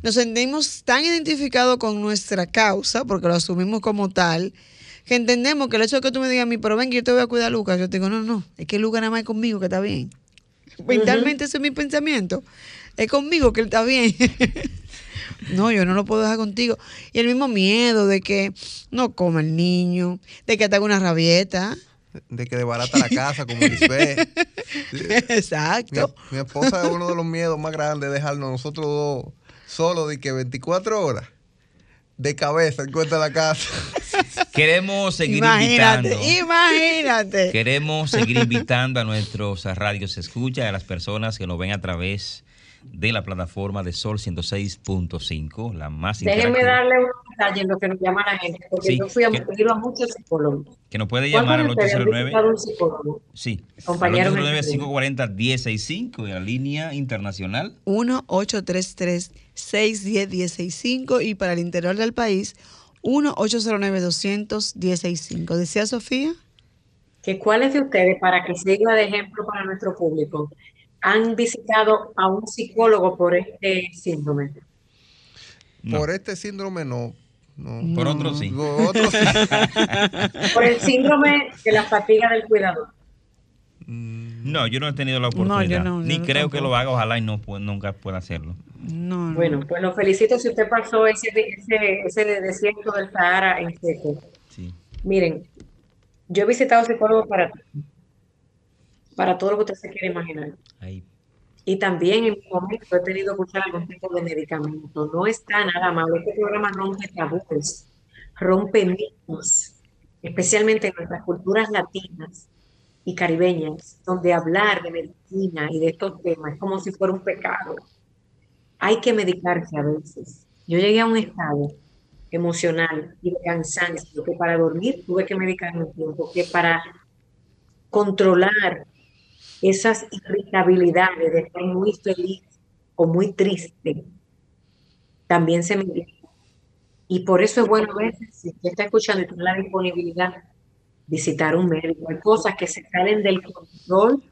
C: nos sentimos tan identificados con nuestra causa, porque lo asumimos como tal, que entendemos que el hecho de que tú me digas a mí, pero ven que yo te voy a cuidar a Lucas, yo te digo, no, no, es que Lucas nada más es conmigo que está bien. Mentalmente ese es mi pensamiento. Es conmigo que él está bien. [LAUGHS] no, yo no lo puedo dejar contigo. Y el mismo miedo de que no coma el niño, de que te haga una rabieta.
D: De que desbarata la casa como Lisbeth. [LAUGHS]
C: Exacto.
D: Mi, mi esposa es uno de los miedos más grandes, dejarnos nosotros dos solo de que 24 horas de cabeza encuentra la casa. [LAUGHS]
B: Queremos seguir
C: Imagínate,
B: invitando.
C: imagínate.
B: Queremos seguir [LAUGHS] invitando a nuestros radios escucha, a las personas que nos ven a través de la plataforma de Sol 106.5, la más
A: Déjenme
B: interactiva,
A: darle un detalle en lo que nos llama la gente, porque
B: Sí,
A: yo fui a,
B: que-
A: a muchos psicólogos.
B: que nos puede
A: ¿Cuántos
B: llamar al
A: de ustedes han
B: 809
A: visitado un psicólogo?
B: Sí,
A: Compañero,
B: al
A: me
B: 809 540 1065 en la línea internacional
C: 1-833-610-165 y para el interior del país 1-809-200-165. ¿Decía Sofía?
A: que cuáles de ustedes, para que sirva de ejemplo para nuestro público, han visitado a un psicólogo por este síndrome.
D: Por este síndrome no. no.
B: Por otro sí.
D: Por otro sí. [LAUGHS]
A: Por el síndrome de la fatiga del cuidador.
B: No, yo no he tenido la oportunidad.
C: no, yo
B: Ni
C: no
B: creo que lo haga, ojalá y no nunca pueda hacerlo.
C: No, no.
A: Bueno, pues lo felicito si usted pasó ese, ese, ese desierto del Sahara en seco.
B: Sí.
A: Miren, yo he visitado psicólogos para, para todo lo que usted se quiere imaginar.
B: Ahí.
A: Y también en mi momento he tenido que usar algún tipo de medicamento. No está nada mal. Este programa rompe tabúes, rompe mitos, especialmente en nuestras culturas latinas y caribeñas, donde hablar de medicina y de estos temas es como si fuera un pecado. Hay que medicarse a veces. Yo llegué a un estado emocional y de cansancio que para dormir tuve que medicarme un tiempo, que para controlar esas irritabilidades de estar muy feliz o muy triste, también se medica. Y por eso es bueno a veces, si usted está escuchando y tiene la disponibilidad, visitar un médico. Hay cosas que se salen del control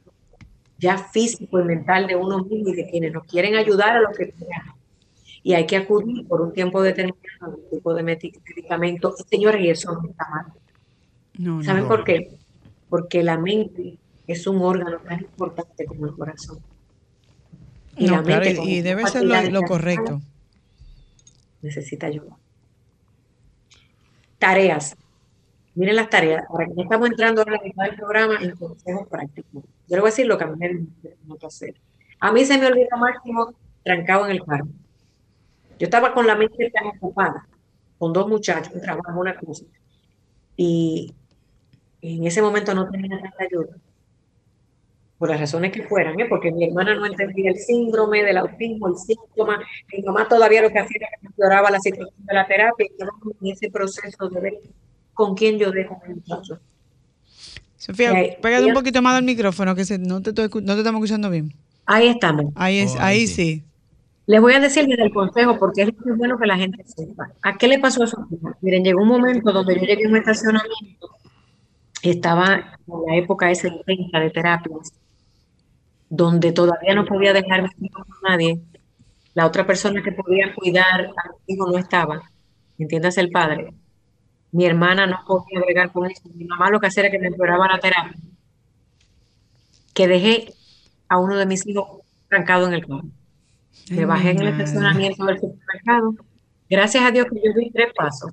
A: ya físico y mental de uno mismo y de quienes nos quieren ayudar a lo que sea. Y hay que acudir por un tiempo determinado a un tipo de medi- medicamento. Señores, y eso no está mal.
C: No, no.
A: ¿Saben por qué? Porque la mente es un órgano tan importante como el corazón. Y
C: No,
A: la
C: claro,
A: mente,
C: y- debe ser lo, correcto.
A: Necesita ayuda. Tareas. Miren las tareas. Ahora que estamos entrando mitad del programa en consejos prácticos. Yo le voy a decir lo que a mí me hacer. A mí se me olvidó Máximo trancado en el carro. Yo estaba con la mente tan ocupada, con dos muchachos, un trabajo, una cosa. Y en ese momento no tenía tanta ayuda. Por las razones que fueran, ¿eh? porque mi hermana no entendía el síndrome del autismo, el síntoma. Mi mamá todavía lo que hacía era que empeoraba la situación de la terapia. Y estábamos en ese proceso de ver con quién yo dejo a mi muchacho.
C: Sofía,
A: Eh,
C: pégate un poquito más al micrófono, que se- no, te estoy no te estamos escuchando bien.
A: Ahí estamos.
C: Ahí, es,
B: Oh,
C: ahí
B: ahí
C: sí.
A: Les voy a decir desde el consejo porque es muy bueno que la gente sepa. ¿A qué le pasó a Sofía? Miren, llegó un momento donde yo llegué a un estacionamiento estaba en la época esa intensa de terapias, donde todavía no podía dejar con nadie. La otra persona que podía cuidar a mis hijos no estaba. Entiéndase el padre. Mi hermana no podía bregar con eso. Mi mamá lo que hacía era que me empeoraba la terapia. Que dejé a uno de mis hijos trancado en el carro. Me
C: Ay,
A: bajé en el estacionamiento del supermercado. Gracias a Dios que yo di tres pasos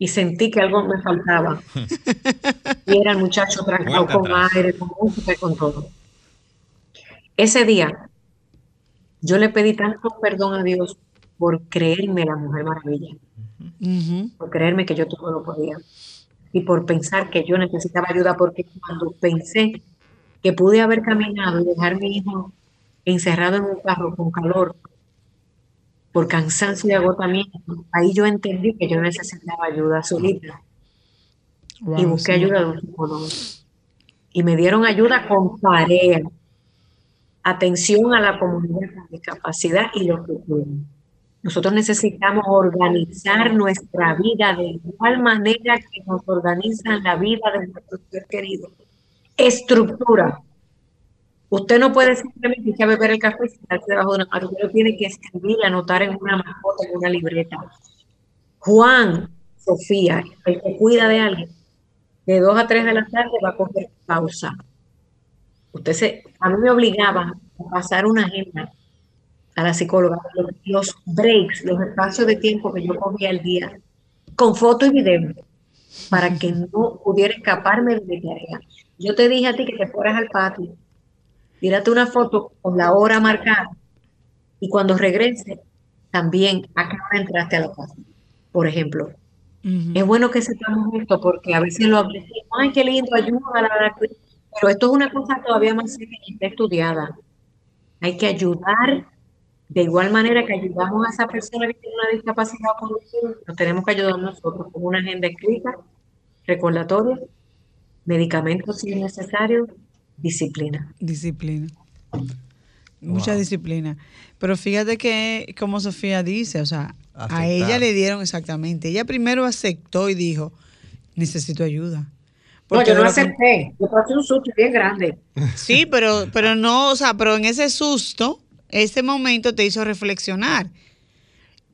A: y sentí que algo me faltaba. [LAUGHS] Y era el muchacho trancado con
B: atrás.
A: aire, con música y con todo. Ese día yo le pedí tanto perdón a Dios por creerme la Mujer Maravilla, Por creerme que yo todo lo podía y por pensar que yo necesitaba ayuda, porque cuando pensé que pude haber caminado y dejar a mi hijo encerrado en un carro con calor, por cansancio y agotamiento, ahí yo entendí que yo necesitaba ayuda solita y busqué
C: sí.
A: ayuda de un psicólogo. Y me dieron ayuda con tarea, atención a la comunidad con discapacidad y lo que pueden. Nosotros necesitamos organizar nuestra vida de igual manera que nos organizan la vida de nuestros seres queridos. Estructura. Usted no puede simplemente ir a beber el café y sentarse debajo de una mata. Usted lo tiene que escribir y anotar en una mascota, en una libreta. Juan, Sofía, el que cuida de alguien, de 2 a 3 de la tarde va a coger pausa. Usted se, a mí me obligaban a pasar una agenda a la psicóloga, los, breaks, los espacios de tiempo que yo cogía al día, con foto y video, para que no pudiera escaparme de mi tarea. Yo te dije a ti que te fueras al patio, tírate una foto con la hora marcada y cuando regrese, también a qué hora entraste a la casa. Por ejemplo, es bueno que sepamos esto porque a veces lo decimos, ay, qué lindo, ayuda, pero esto es una cosa todavía más seria y está estudiada. Hay que ayudar de igual manera que ayudamos a esa persona que tiene una discapacidad nos tenemos que ayudar nosotros con una agenda escrita, recordatoria, medicamentos si es necesario, disciplina.
C: Disciplina. Mucha disciplina. Pero fíjate que, como Sofía dice, o sea, a ella le dieron exactamente. Ella primero aceptó y dijo, necesito ayuda.
A: No,
C: Porque
A: yo no
C: lo que-
A: acepté, yo pasé un susto bien grande.
C: Sí, pero, pero no, o sea, pero en ese susto, ese momento te hizo reflexionar.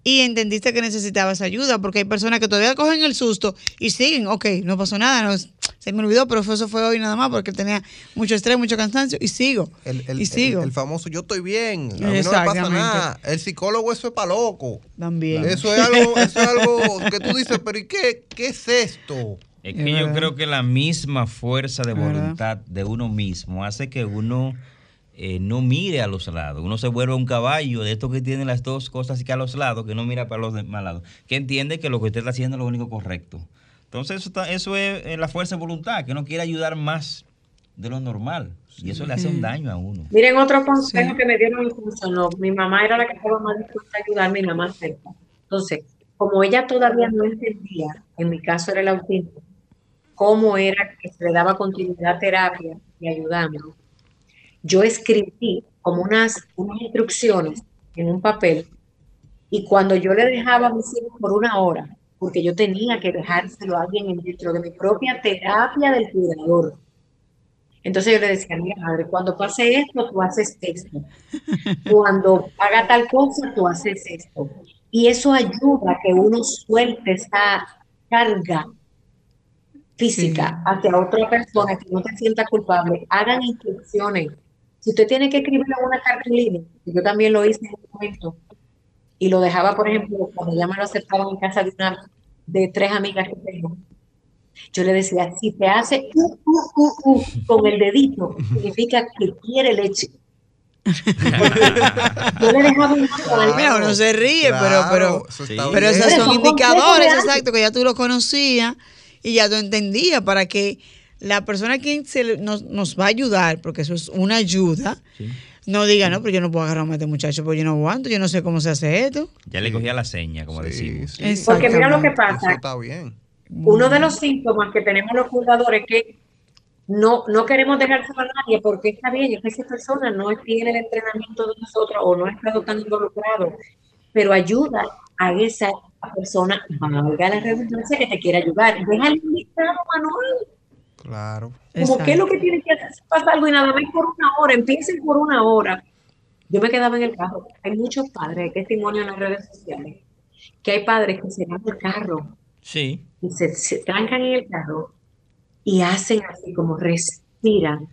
C: Y entendiste que necesitabas ayuda, porque hay personas que todavía cogen el susto y siguen, ok, no pasó nada, no, se me olvidó, pero eso fue hoy nada más, porque tenía mucho estrés, mucho cansancio, y sigo.
D: El, el-
C: y sigo.
D: el- el famoso yo estoy bien, a mí no me pasa
C: Exactamente.
D: nada. El psicólogo eso es para loco.
C: También.
D: Eso es algo, eso es algo que tú dices, pero ¿y qué, qué es esto?
B: Es que yo creo que la misma fuerza de voluntad de uno mismo hace que uno eh, no mire a los lados. Uno se vuelve un caballo de estos que tienen las dos cosas que a los lados, que no mira para los demás lados, que entiende que lo que usted está haciendo es lo único correcto. Entonces eso, está- eso es eh, la fuerza de voluntad, que uno quiere ayudar más de lo normal. Y eso le hace un daño a uno.
A: Miren, otro consejo que me dieron y funcionó. Mi mamá era la que estaba más dispuesta a ayudarme y la más cerca. Entonces, como ella todavía no entendía, en mi caso era el autismo, cómo era que se le daba continuidad a terapia y ayudarme, yo escribí como unas, unas instrucciones en un papel y cuando yo le dejaba a mis hijos por una hora, porque yo tenía que dejárselo a alguien dentro de mi propia terapia del cuidador. Entonces yo le decía, mira, madre, cuando pase esto, tú haces esto. Cuando haga tal cosa, tú haces esto. Y eso ayuda a que uno suelte esa carga física hacia otra persona que no te sienta culpable. Hagan instrucciones. Si usted tiene que escribirle una cartulina, que yo también lo hice en un momento, y lo dejaba, por ejemplo, cuando ya me lo aceptaron en casa de una de tres amigas que tengo, yo le decía, si te hace uh, uh, uh, uh, con el dedito, significa que quiere leche. yo le dejaba un. [LAUGHS]
C: Mira, uno se ríe,
D: Claro,
C: pero, pero, pero esos son
A: son
C: indicadores, exacto, que ya tú lo conocías y ya tú entendías para que la persona a quien se le- nos, nos va a ayudar, porque eso es una ayuda, no diga, no, pero yo no puedo agarrar a este muchacho, porque yo no aguanto, yo no sé cómo se hace esto.
B: Ya le cogía la seña, como decimos.
A: Porque mira lo que
D: Eso
A: pasa.
D: está bien.
A: Uno de los síntomas que tenemos los cuidadores es que no, no queremos dejárselo a nadie porque está bien, es que esa persona no tiene el entrenamiento de nosotros o no ha estado tan involucrado, pero ayuda a esa persona, valga la redundancia, que te quiere ayudar. Déjale un listado manual.
D: Claro.
A: Como qué es lo que tiene que hacer pasa algo y nada más por una hora, empiecen por una hora. Yo me quedaba en el carro. Hay muchos padres, hay testimonio en las redes sociales, que hay padres que se van del carro
B: Sí.
A: y se, se trancan en el carro y hacen así como respiran.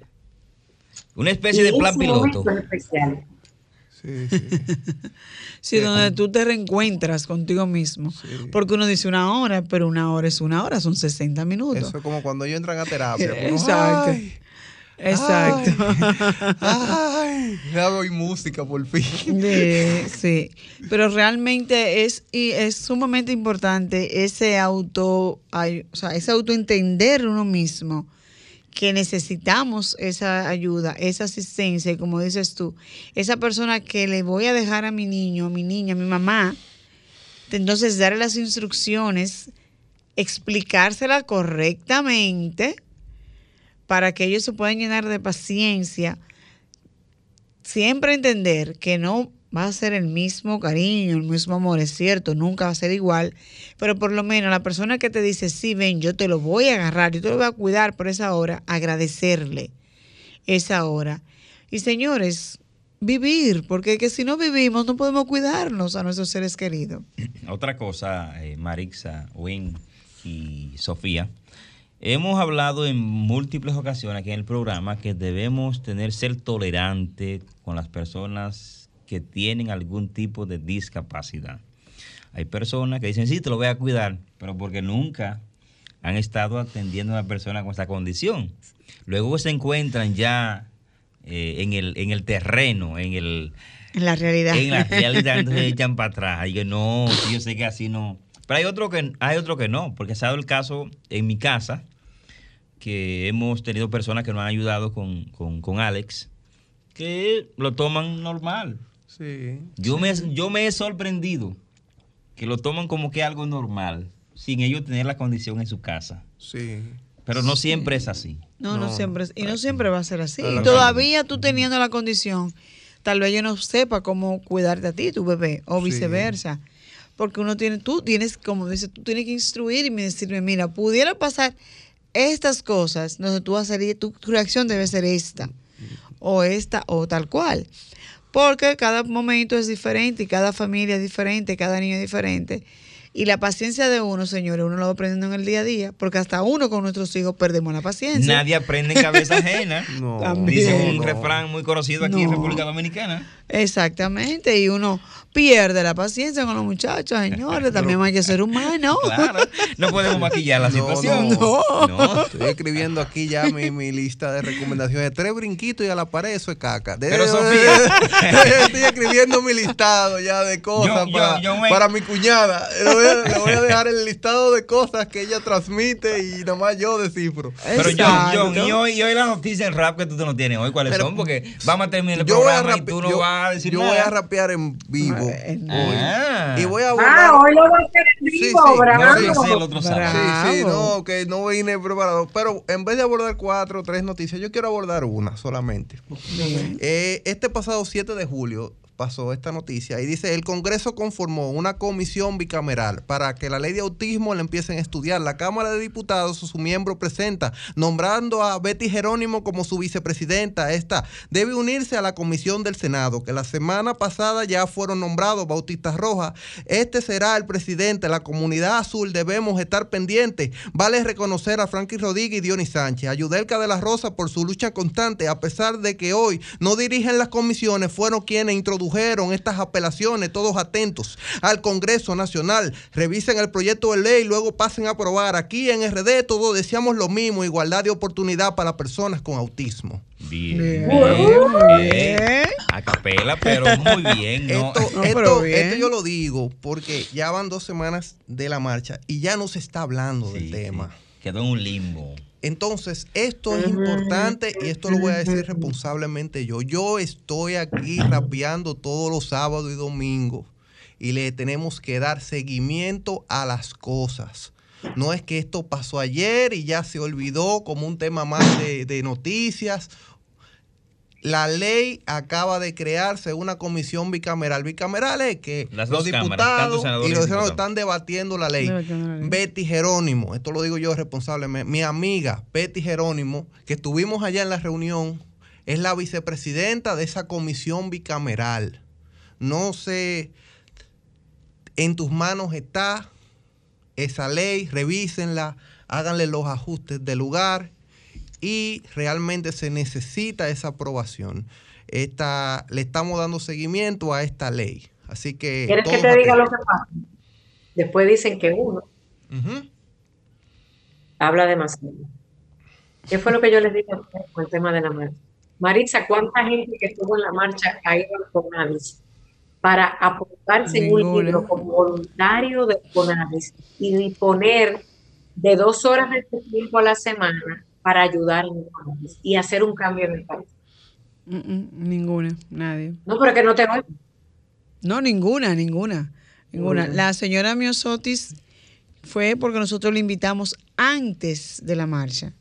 B: Una especie de plan piloto.
A: momento es especial. [LAUGHS]
C: Sí, donde tú te reencuentras contigo mismo. Porque uno dice una hora, pero una hora es una hora, son 60 minutos.
D: Eso es como cuando ellos entran a terapia. uno,
C: Exacto.
D: "Ay,
C: Exacto.
D: Ay, doy música por fin. [LAUGHS]
C: De- sí, pero realmente es y es sumamente importante ese auto, ay- o sea, ese autoentender uno mismo que necesitamos esa ayuda, esa asistencia, y como dices tú, esa persona que le voy a dejar a mi niño, a mi niña, a mi mamá, entonces darle las instrucciones, explicársela correctamente para que ellos se puedan llenar de paciencia, siempre entender que no va a ser el mismo cariño, el mismo amor, es cierto, nunca va a ser igual, pero por lo menos la persona que te dice, sí, ven, yo te lo voy a agarrar, yo te lo voy a cuidar por esa hora, agradecerle esa hora. Y señores, vivir, porque que si no vivimos no podemos cuidarnos a nuestros seres queridos. [CLEARS THROAT]
B: Otra cosa, eh, Marixa, Win y Sofía, hemos hablado en múltiples ocasiones aquí en el programa que debemos tener ser tolerantes con las personas que tienen algún tipo de discapacidad. Hay personas que dicen, sí, te lo voy a cuidar, pero porque nunca han estado atendiendo a una persona con esta condición. Luego se encuentran ya eh, en, el, en el terreno, en el...
C: En la realidad.
B: En la realidad, [LAUGHS] entonces echan para atrás. Y que no, yo sé que así no. Pero hay otro que, hay otro que no, porque se ha dado el caso en mi casa, que hemos tenido personas que nos han ayudado con, con, con Alex, que lo toman normal.
D: Sí.
B: Yo, Me, yo me he sorprendido que lo toman como que algo normal, sin ellos tener la condición en su casa.
D: Sí.
B: Pero no siempre es así.
C: No, no, siempre. es- Y no siempre va a ser así. Y todavía tú teniendo la condición, tal vez yo no sepa cómo cuidarte a ti, tu bebé, o viceversa. Porque uno tiene, tú tienes, como dices, tú tienes que instruir y decirme, mira, pudiera pasar estas cosas, donde tú hacerías, tu, tu reacción debe ser esta, o esta, o tal cual. Porque cada momento es diferente y cada familia es diferente, cada niño es diferente. Y la paciencia de uno, señores, uno lo va aprendiendo en el día a día, porque hasta uno con nuestros hijos perdemos la paciencia.
B: Nadie aprende en cabeza ajena. [LAUGHS]
C: También.
B: Dice un
C: No.
B: refrán muy conocido aquí en
C: No.
B: República Dominicana.
C: Exactamente, y uno pierde la paciencia con los muchachos, señores, también hay que ser humano. [LAUGHS]
B: Claro, no podemos maquillar la situación.
D: No, Estoy escribiendo aquí ya mi, mi lista de recomendaciones. Tres brinquitos y a la pared, eso es caca. De-
B: Pero, [LAUGHS] Sofía.
D: Estoy escribiendo mi listado ya de cosas
B: Yo- yo-
D: para,
B: yo me-
D: para mi cuñada. Le voy, a, le voy a dejar el listado de cosas que ella transmite y nomás yo descifro.
B: Pero John, John, y hoy, y hoy la noticia en rap que tú no tienes hoy, ¿cuáles
D: Pero-
B: son? Porque vamos a terminar el
D: Yo voy a
B: programa y tú no
D: yo-
B: vas a decir
D: yo
B: nada.
D: voy a rapear en vivo.
B: Ah.
D: hoy. Y voy a
A: Ah, hoy lo va a hacer en
D: Sí,
A: vivo,
D: sí,
A: bravo.
D: sí, sí,
B: el otro sábado.
D: Sí, sí, no, que no vine preparado. Pero en vez de abordar cuatro o tres noticias, yo quiero abordar una solamente. Eh, este pasado 7 de julio pasó esta noticia y dice, el Congreso conformó una comisión bicameral para que la ley de autismo la empiecen a estudiar. La Cámara de Diputados, su miembro presenta, nombrando a Betty Jerónimo como su vicepresidenta. Esta debe unirse a la comisión del Senado, que la semana pasada ya fueron nombrados Bautista Rojas. Este será el presidente. La comunidad azul debemos estar pendientes. Vale reconocer a Frankie Rodríguez y Dionis Sánchez, a Yudelka de la Rosa por su lucha constante, a pesar de que hoy no dirigen las comisiones, fueron quienes introdujeron estas apelaciones, todos atentos al Congreso Nacional. Revisen el proyecto de ley, luego pasen a aprobar. Aquí en RD todos deseamos lo mismo, igualdad de oportunidad para personas con autismo.
B: Bien.
C: Bien.
B: Bien. A capela, pero muy bien. ¿no?
D: Esto, [LAUGHS]
C: No,
D: esto-
C: bien.
D: esto yo lo digo porque ya van dos semanas de la marcha y ya no se está hablando del tema.
B: Quedó en un limbo.
D: Entonces, esto es importante y esto lo voy a decir responsablemente yo. Yo estoy aquí rapeando todos los sábados y domingos y le tenemos que dar seguimiento a las cosas. No es que esto pasó ayer y ya se olvidó como un tema más de, de noticias. La ley acaba de crearse una comisión bicameral. Bicameral es que
B: Las
D: los
B: cámaras,
D: diputados y los senadores
B: diputados.
D: están debatiendo la ley. Betty Jerónimo, esto lo digo yo responsablemente, mi amiga Betty Jerónimo, que estuvimos allá en la reunión, es la vicepresidenta de esa comisión bicameral. No sé, en tus manos está esa ley, revísenla, háganle los ajustes del lugar y realmente se necesita esa aprobación. Esta, le estamos dando seguimiento a esta ley. Así que...
A: ¿Quieres que te diga lo que pasa? Después dicen que uno habla demasiado. ¿Qué fue lo que yo les dije con el tema de la marcha? Maritza, ¿cuánta gente que estuvo en la marcha ha ido al CONADIS para apuntarse en un libro como voluntario de CONADIS y disponer de dos horas de su tiempo a la semana para ayudar en el CONADIS y hacer un cambio en el país?
C: Mm, mm, ninguna, nadie.
A: No, pero que no te voy.
C: No, ninguna, ninguna. Ninguna. La señora Miosotis fue porque nosotros la invitamos antes de la marcha.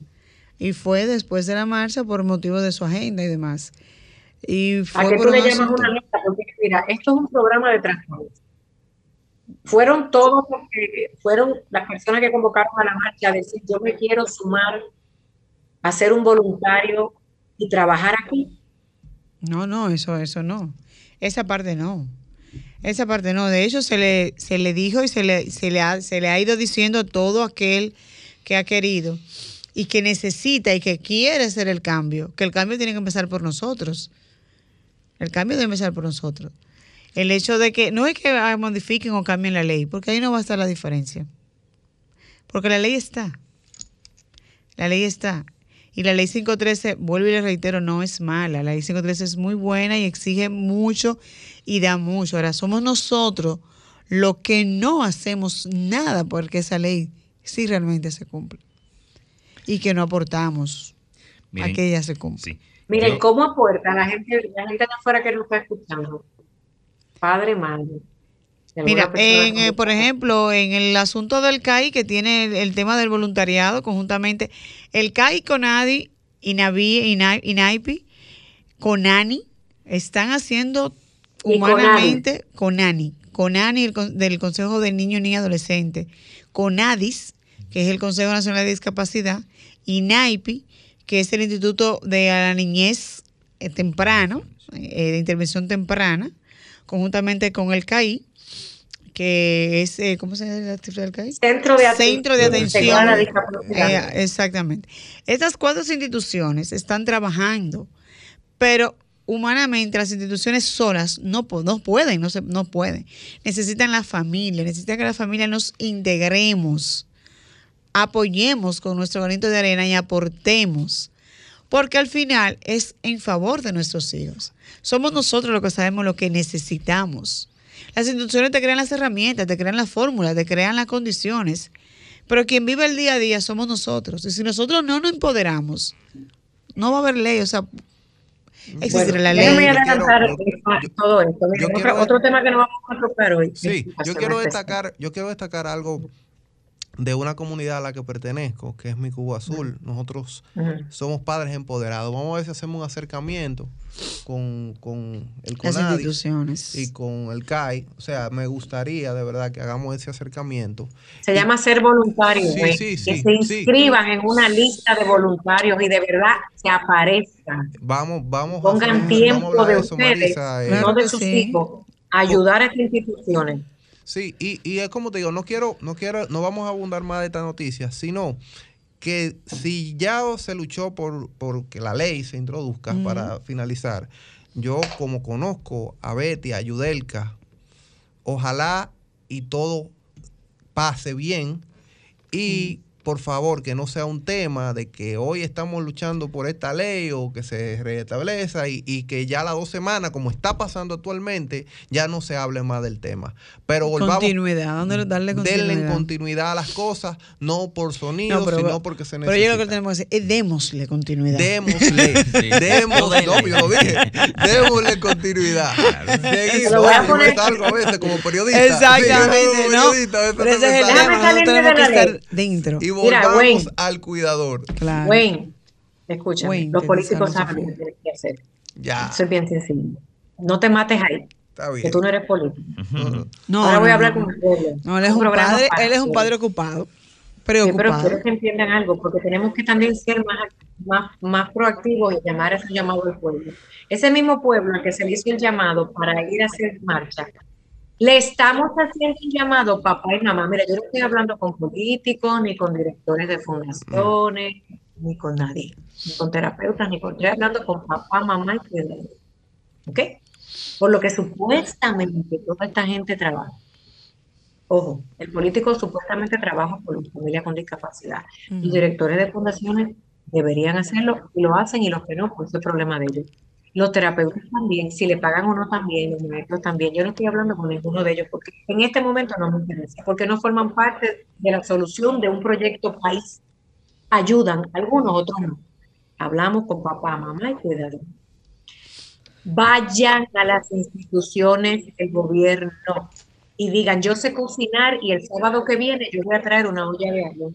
C: Y fue después de la marcha por motivo de su agenda y demás. Y fue
A: ¿A
C: por
A: tú le llamas
C: asunto-
A: una lista? Porque mira, esto es un programa de transparencia. Fueron todos los que fueron las personas que convocaron a la marcha a decir yo me quiero sumar a ser un voluntario y trabajar aquí.
C: No, no, eso, eso no. Esa parte no. Esa parte no. De hecho, se le, se le dijo y se le, se, le ha, se le ha ido diciendo todo aquel que ha querido y que necesita y que quiere hacer el cambio, que el cambio tiene que empezar por nosotros. El cambio debe empezar por nosotros. El hecho de que no es que ah, modifiquen o cambien la ley, porque ahí no va a estar la diferencia. Porque la ley está. La ley está. Y la ley 513, vuelvo y le reitero, no es mala. La ley 513 es muy buena y exige mucho y da mucho. Ahora, somos nosotros los que no hacemos nada porque esa ley sí realmente se cumple. Y que no aportamos a que ella se cumpla.
A: Miren, ¿cómo aporta la gente, la gente de afuera que nos está escuchando? Padre, madre.
C: Mira, en, eh, por ejemplo, en el asunto del CAI, que tiene el, el tema del voluntariado conjuntamente, el CAI, CONADI, INAVI, INAI- INAIPI, CONANI, están haciendo
A: Y
C: humanamente, CONANI, CONANI el con- del Consejo del Niño, Niña, Adolescente, CONADIS, que es el Consejo Nacional de Discapacidad, INAIPI, que es el Instituto de la Niñez eh, Temprano, eh, de Intervención Temprana, conjuntamente con el CAI, que es, eh, ¿cómo se llama del CAI?
A: Centro de Atención
C: Centro de Atención. Eh, exactamente. Estas cuatro instituciones están trabajando, pero humanamente las instituciones solas no, po- no pueden, no, se, no pueden. Necesitan la familia, necesitan que la familia nos integremos, apoyemos con nuestro granito de arena y aportemos. Porque al final es en favor de nuestros hijos. Somos nosotros los que sabemos lo que necesitamos. Las instituciones te crean las herramientas, te crean las fórmulas, te crean las condiciones. Pero quien vive el día a día somos nosotros. Y si nosotros no nos empoderamos, no va a haber ley. O sea, existirá la ley.
A: Adelantar todo esto. Otro,
D: quiero-
A: otro tema que no vamos a tocar hoy.
D: Sí, yo quiero destacar, yo quiero destacar algo de una comunidad a la que pertenezco, que es mi Cuba Azul. Nosotros somos padres empoderados. Vamos a ver si hacemos un acercamiento con, con el
C: Las
D: CONADI
C: instituciones.
D: y con el CAI. O sea, me gustaría de verdad que hagamos ese acercamiento.
A: Se llama ser voluntario,
D: Sí,
A: güey.
D: sí,
A: que
D: sí,
A: se
D: sí.
A: inscriban en una lista de voluntarios y de verdad se aparezcan.
D: Vamos, vamos
A: Pongan
D: a hacer-
A: tiempo
D: vamos a hablar
A: de
D: eso,
A: ustedes,
D: Marisa, eh.
A: no de sus hijos, a ayudar a estas instituciones.
D: Sí, y, y es como te digo, no quiero, no quiero, no vamos a abundar más de esta noticia, sino que si ya se luchó por, por que la ley se introduzca para finalizar, yo como conozco a Betty, a Yudelka, ojalá y todo pase bien y por favor que no sea un tema de que hoy estamos luchando por esta ley o que se restablezca y, y que ya las dos semanas, como está pasando actualmente, ya no se hable más del tema. Pero volvamos,
C: Continuidad, ¿dónde darle continuidad?
D: denle continuidad a las cosas, no por sonido,
C: No, pero-
D: sino porque se
C: Pero yo
D: necesita.
C: lo que tenemos que decir es démosle continuidad.
D: Démosle, [LAUGHS] démosle, no, yo lo dije, démosle continuidad.
C: Voy a poner-
D: me salgo a veces como periodista.
C: Exactamente,
D: Sí, periodista, a veces
C: Pero ese es el
D: salgo.
C: tema, nosotros tenemos que estar dentro.
D: Y
A: Mira,
D: volvamos
A: Wayne.
D: al cuidador.
A: Wayne, escúchame,
C: Wayne,
A: los políticos saben lo que tienen que hacer.
D: Ya.
A: Eso es bien sencillo. No te mates ahí.
D: Está bien.
A: Que tú no eres político.
C: No,
A: Ahora
C: no,
A: voy a hablar
C: no.
A: con el pueblo.
C: No, él es un
A: programa
C: padre, él es un padre ocupado,
A: Sí, pero
C: preocupado.
A: quiero que entiendan algo, porque tenemos que también ser más, más, más proactivos y llamar a ese llamado al pueblo. Ese mismo pueblo al que se le hizo el llamado para ir a hacer marcha, le estamos haciendo un llamado, papá y mamá. Mira, yo no estoy hablando con políticos, ni con directores de fundaciones, ni con nadie, ni con terapeutas, ni con. Estoy hablando con papá, mamá y cuidadores. ¿Ok? Por lo que supuestamente toda esta gente trabaja. Ojo, el político supuestamente trabaja por la familia con discapacidad. Los directores de fundaciones deberían hacerlo y lo hacen y los que no, pues es problema de ellos. Los terapeutas también, si le pagan o no también, los maestros también. Yo no estoy hablando con ninguno de ellos porque en este momento no me interesa, porque no forman parte de la solución de un proyecto país. Ayudan, algunos, otros no. Hablamos con papá, mamá y cuidado. Vayan a las instituciones del gobierno y digan, yo sé cocinar y el sábado que viene yo voy a traer una olla de agua.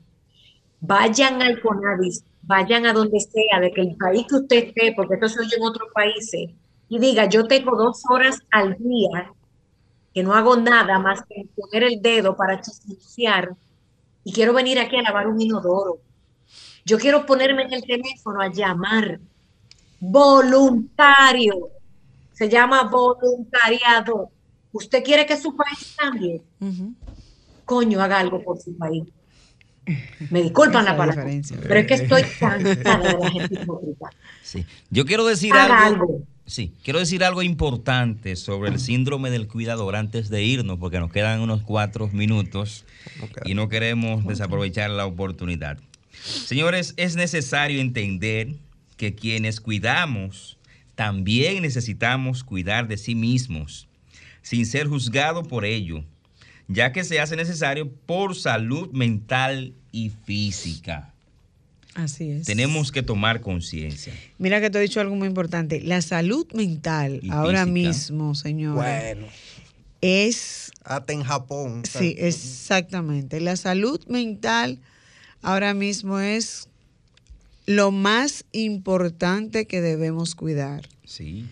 A: Vayan al CONADIS, vayan a donde sea, de que el país que usted esté, porque esto se oye en otros países, y diga, yo tengo dos horas al día que no hago nada más que poner el dedo para chismosear y quiero venir aquí a lavar un inodoro. Yo quiero ponerme en el teléfono a llamar. Voluntario. Se llama voluntariado. ¿Usted quiere que su país cambie? Coño, haga algo por su país. Me disculpan la palabra,
C: diferencia.
A: pero es que estoy cansada de la gente hipócrita.
B: Sí. Yo quiero decir
A: Haga
B: algo.
A: algo.
B: Sí, quiero decir algo importante sobre el síndrome del cuidador antes de irnos, porque nos quedan unos cuatro minutos y no queremos desaprovechar la oportunidad. Señores, es necesario entender que quienes cuidamos también necesitamos cuidar de sí mismos, sin ser juzgados por ello, ya que se hace necesario por salud mental y física.
C: Así es.
B: Tenemos que tomar conciencia.
C: Mira que te he dicho algo muy importante. La salud mental
B: Y
C: ahora
B: física.
C: mismo, señor,
D: Bueno,
C: es
D: hasta en Japón.
C: Sí, exactamente. La salud mental ahora mismo es lo más importante que debemos cuidar.
B: Sí.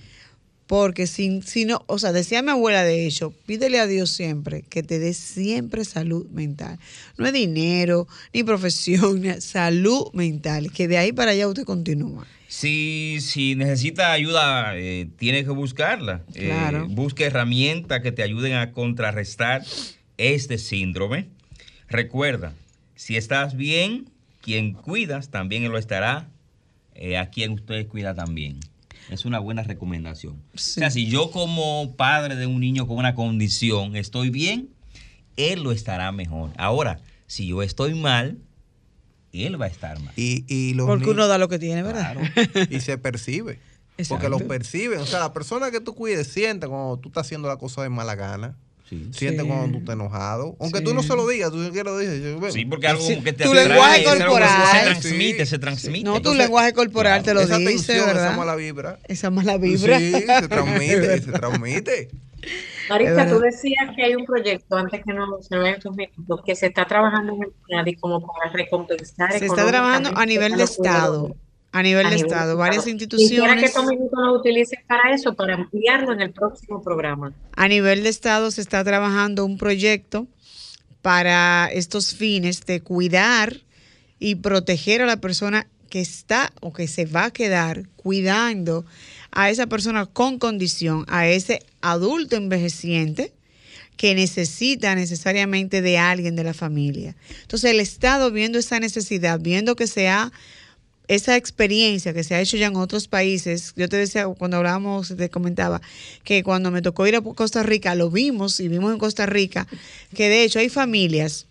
C: Porque si, si no, o sea, decía mi abuela de hecho, pídele a Dios siempre que te dé siempre salud mental. No es dinero, ni profesión, [LAUGHS] ni- salud mental, que de ahí para allá usted continúa.
B: Si, si necesita ayuda, eh, tiene que buscarla. Eh,
C: Claro.
B: busque herramientas que te ayuden a contrarrestar este síndrome. Recuerda, si estás bien, quien cuidas también lo estará eh, a quien usted cuida también. Es una buena recomendación. O sea, si yo como padre de un niño con una condición estoy bien, él lo estará mejor. Ahora, si yo estoy mal, él va a estar mal.
D: Y, y los
C: Porque uno da lo que tiene, ¿verdad?
D: y se percibe.
C: Exacto.
D: Porque lo perciben. O sea, la persona que tú cuides siente cuando tú estás haciendo la cosa de mala gana. Siente
B: Sí.
D: cuando tú estás enojado. Aunque
B: Sí.
D: tú no se lo digas, tú que lo dices. yo, bueno.
B: Sí, porque algo como que te
C: tu lenguaje corporal.
B: Se transmite, se transmite.
C: No, tu lenguaje corporal te lo
D: esa
C: dice,
D: tensión,
C: ¿verdad?
D: esa mala vibra.
C: Esa mala vibra.
D: Sí, se transmite, se transmite.
C: Verdad.
A: tú decías que hay un proyecto, antes que no se vean minutos, que se está trabajando en el como para recompensar
C: Se está trabajando a nivel de Estado. A nivel de Estado, varias
A: Quisiera que
C: instituciones.
A: estos minutos los utilicen para eso, para ampliarlo en el próximo programa.
C: A nivel de Estado se está trabajando un proyecto para estos fines de cuidar y proteger a la persona que está o que se va a quedar cuidando a esa persona con condición, a ese adulto envejeciente que necesita necesariamente de alguien de la familia. Entonces el Estado viendo esa necesidad, viendo que se ha esa experiencia que se ha hecho ya en otros países, yo te decía cuando hablábamos, te comentaba que cuando me tocó ir a Costa Rica, lo vimos y vimos en Costa Rica que de hecho hay familias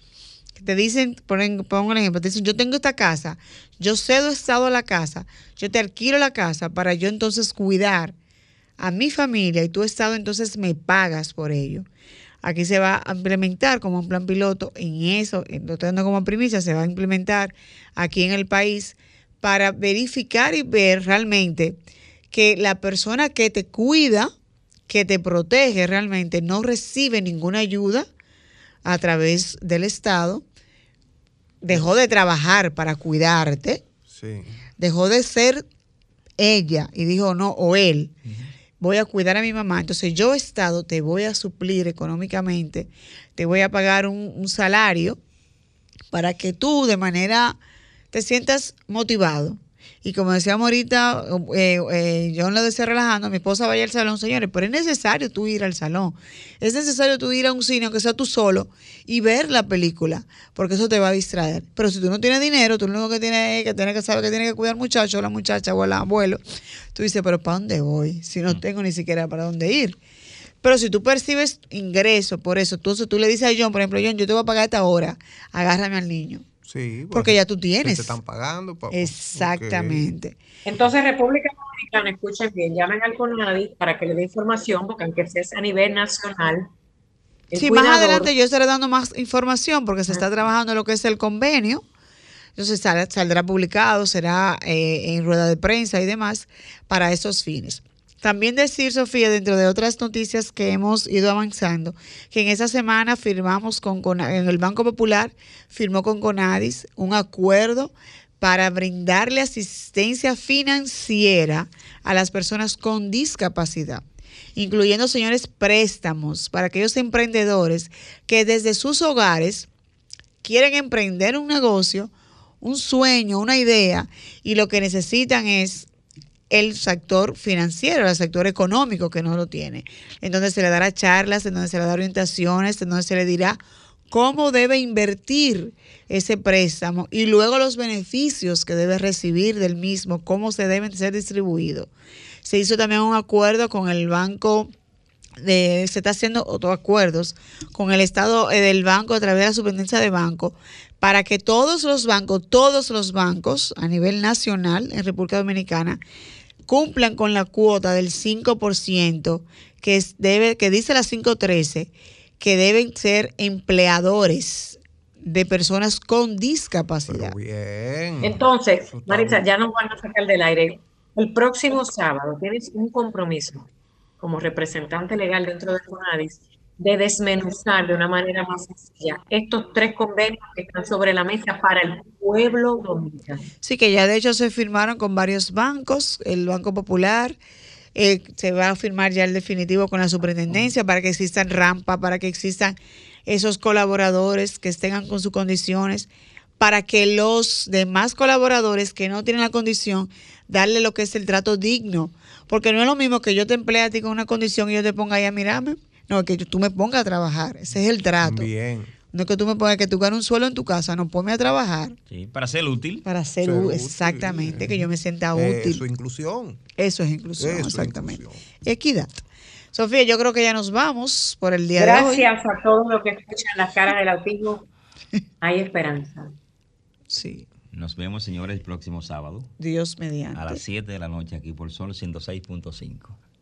C: que te dicen, ponen, pongo un ejemplo, te dicen, yo tengo esta casa, yo cedo estado a la casa, yo te alquilo la casa para yo entonces cuidar a mi familia y tu estado entonces me pagas por ello. Aquí se va a implementar como un plan piloto en eso, lo estoy dando como primicia, se va a implementar aquí en el país para verificar y ver realmente que la persona que te cuida, que te protege realmente, no recibe ninguna ayuda a través del Estado, dejó de trabajar para cuidarte,
D: Sí.
C: dejó de ser ella y dijo no, o él, voy a cuidar a mi mamá. Entonces yo, Estado, te voy a suplir económicamente, te voy a pagar un, un salario para que tú de manera te sientas motivado. Y como decíamos ahorita, eh, eh, yo lo decía relajando, mi esposa vaya al salón, señores, pero es necesario tú ir al salón. Es necesario tú ir a un cine, aunque sea tú solo, y ver la película, porque eso te va a distraer. Pero si tú no tienes dinero, tú lo único que tienes es que tienes que saber que tienes que cuidar al muchacho, o la muchacha o el abuelo. Tú dices, pero ¿para dónde voy? Si no tengo ni siquiera para dónde ir. Pero si tú percibes ingreso por eso, entonces tú le dices a John, por ejemplo, John, yo te voy a pagar esta hora, agárrame al niño.
D: Sí.
C: Porque ya tú tienes.
D: Te están pagando. pa-
C: Exactamente.
A: Entonces, República Dominicana, escuchen bien, llamen al CONADI para que le dé información, porque aunque sea a nivel nacional,
C: Sí, más adelante yo estaré dando más información porque se está trabajando lo que es el convenio. Entonces sal- saldrá publicado, será eh, en rueda de prensa y demás para esos fines. También decir, Sofía, dentro de otras noticias que hemos ido avanzando, que en esa semana firmamos con, Cona- en el Banco Popular, firmó con Conadis un acuerdo para brindarle asistencia financiera a las personas con discapacidad incluyendo, señores, préstamos para aquellos emprendedores que desde sus hogares quieren emprender un negocio, un sueño, una idea, y lo que necesitan es el sector financiero, el sector económico que no lo tiene, en donde se le dará charlas, en donde se le dará orientaciones, en donde se le dirá cómo debe invertir ese préstamo y luego los beneficios que debe recibir del mismo, cómo se deben ser distribuidos. Se hizo también un acuerdo con el Banco de- se está haciendo otros acuerdos con el Estado eh, del banco a través de la superintendencia de banco para que todos los bancos, todos los bancos a nivel nacional en República Dominicana cumplan con la cuota del 5% que es- debe que dice la 513 que deben ser empleadores de personas con discapacidad.
D: Bien.
A: Entonces, Marisa, ya nos van a sacar del aire. El próximo sábado tienes un compromiso como representante legal dentro de CONADIS de desmenuzar de una manera más sencilla estos tres convenios que están sobre la mesa para el pueblo dominicano.
C: Sí, que ya de hecho se firmaron con varios bancos, el Banco Popular, eh, se va a firmar ya el definitivo con la superintendencia para que existan rampas, para que existan esos colaboradores que estén con sus condiciones, para que los demás colaboradores que no tienen la condición, darle lo que es el trato digno. Porque no es lo mismo que yo te emplee a ti con una condición y yo te ponga ahí a mirarme. No, que tú me pongas a trabajar. Ese es el trato.
D: Bien.
C: No es que tú me pongas que tú ganes un suelo en tu casa, no ponme a trabajar.
B: Sí, para ser útil.
C: Para ser,
D: útil.
C: exactamente, que yo me sienta útil.
D: Eso es inclusión.
C: Eso es inclusión,
D: Eso
C: exactamente.
D: inclusión.
C: Equidad. Sofía, yo creo que ya nos vamos por el día de hoy.
A: Gracias a todos los que escuchan las caras del autismo. Hay esperanza.
C: Sí,
B: Nos vemos, señores, el próximo sábado
C: Dios mediante.
B: a las 7 de la noche aquí por Sol 106.5.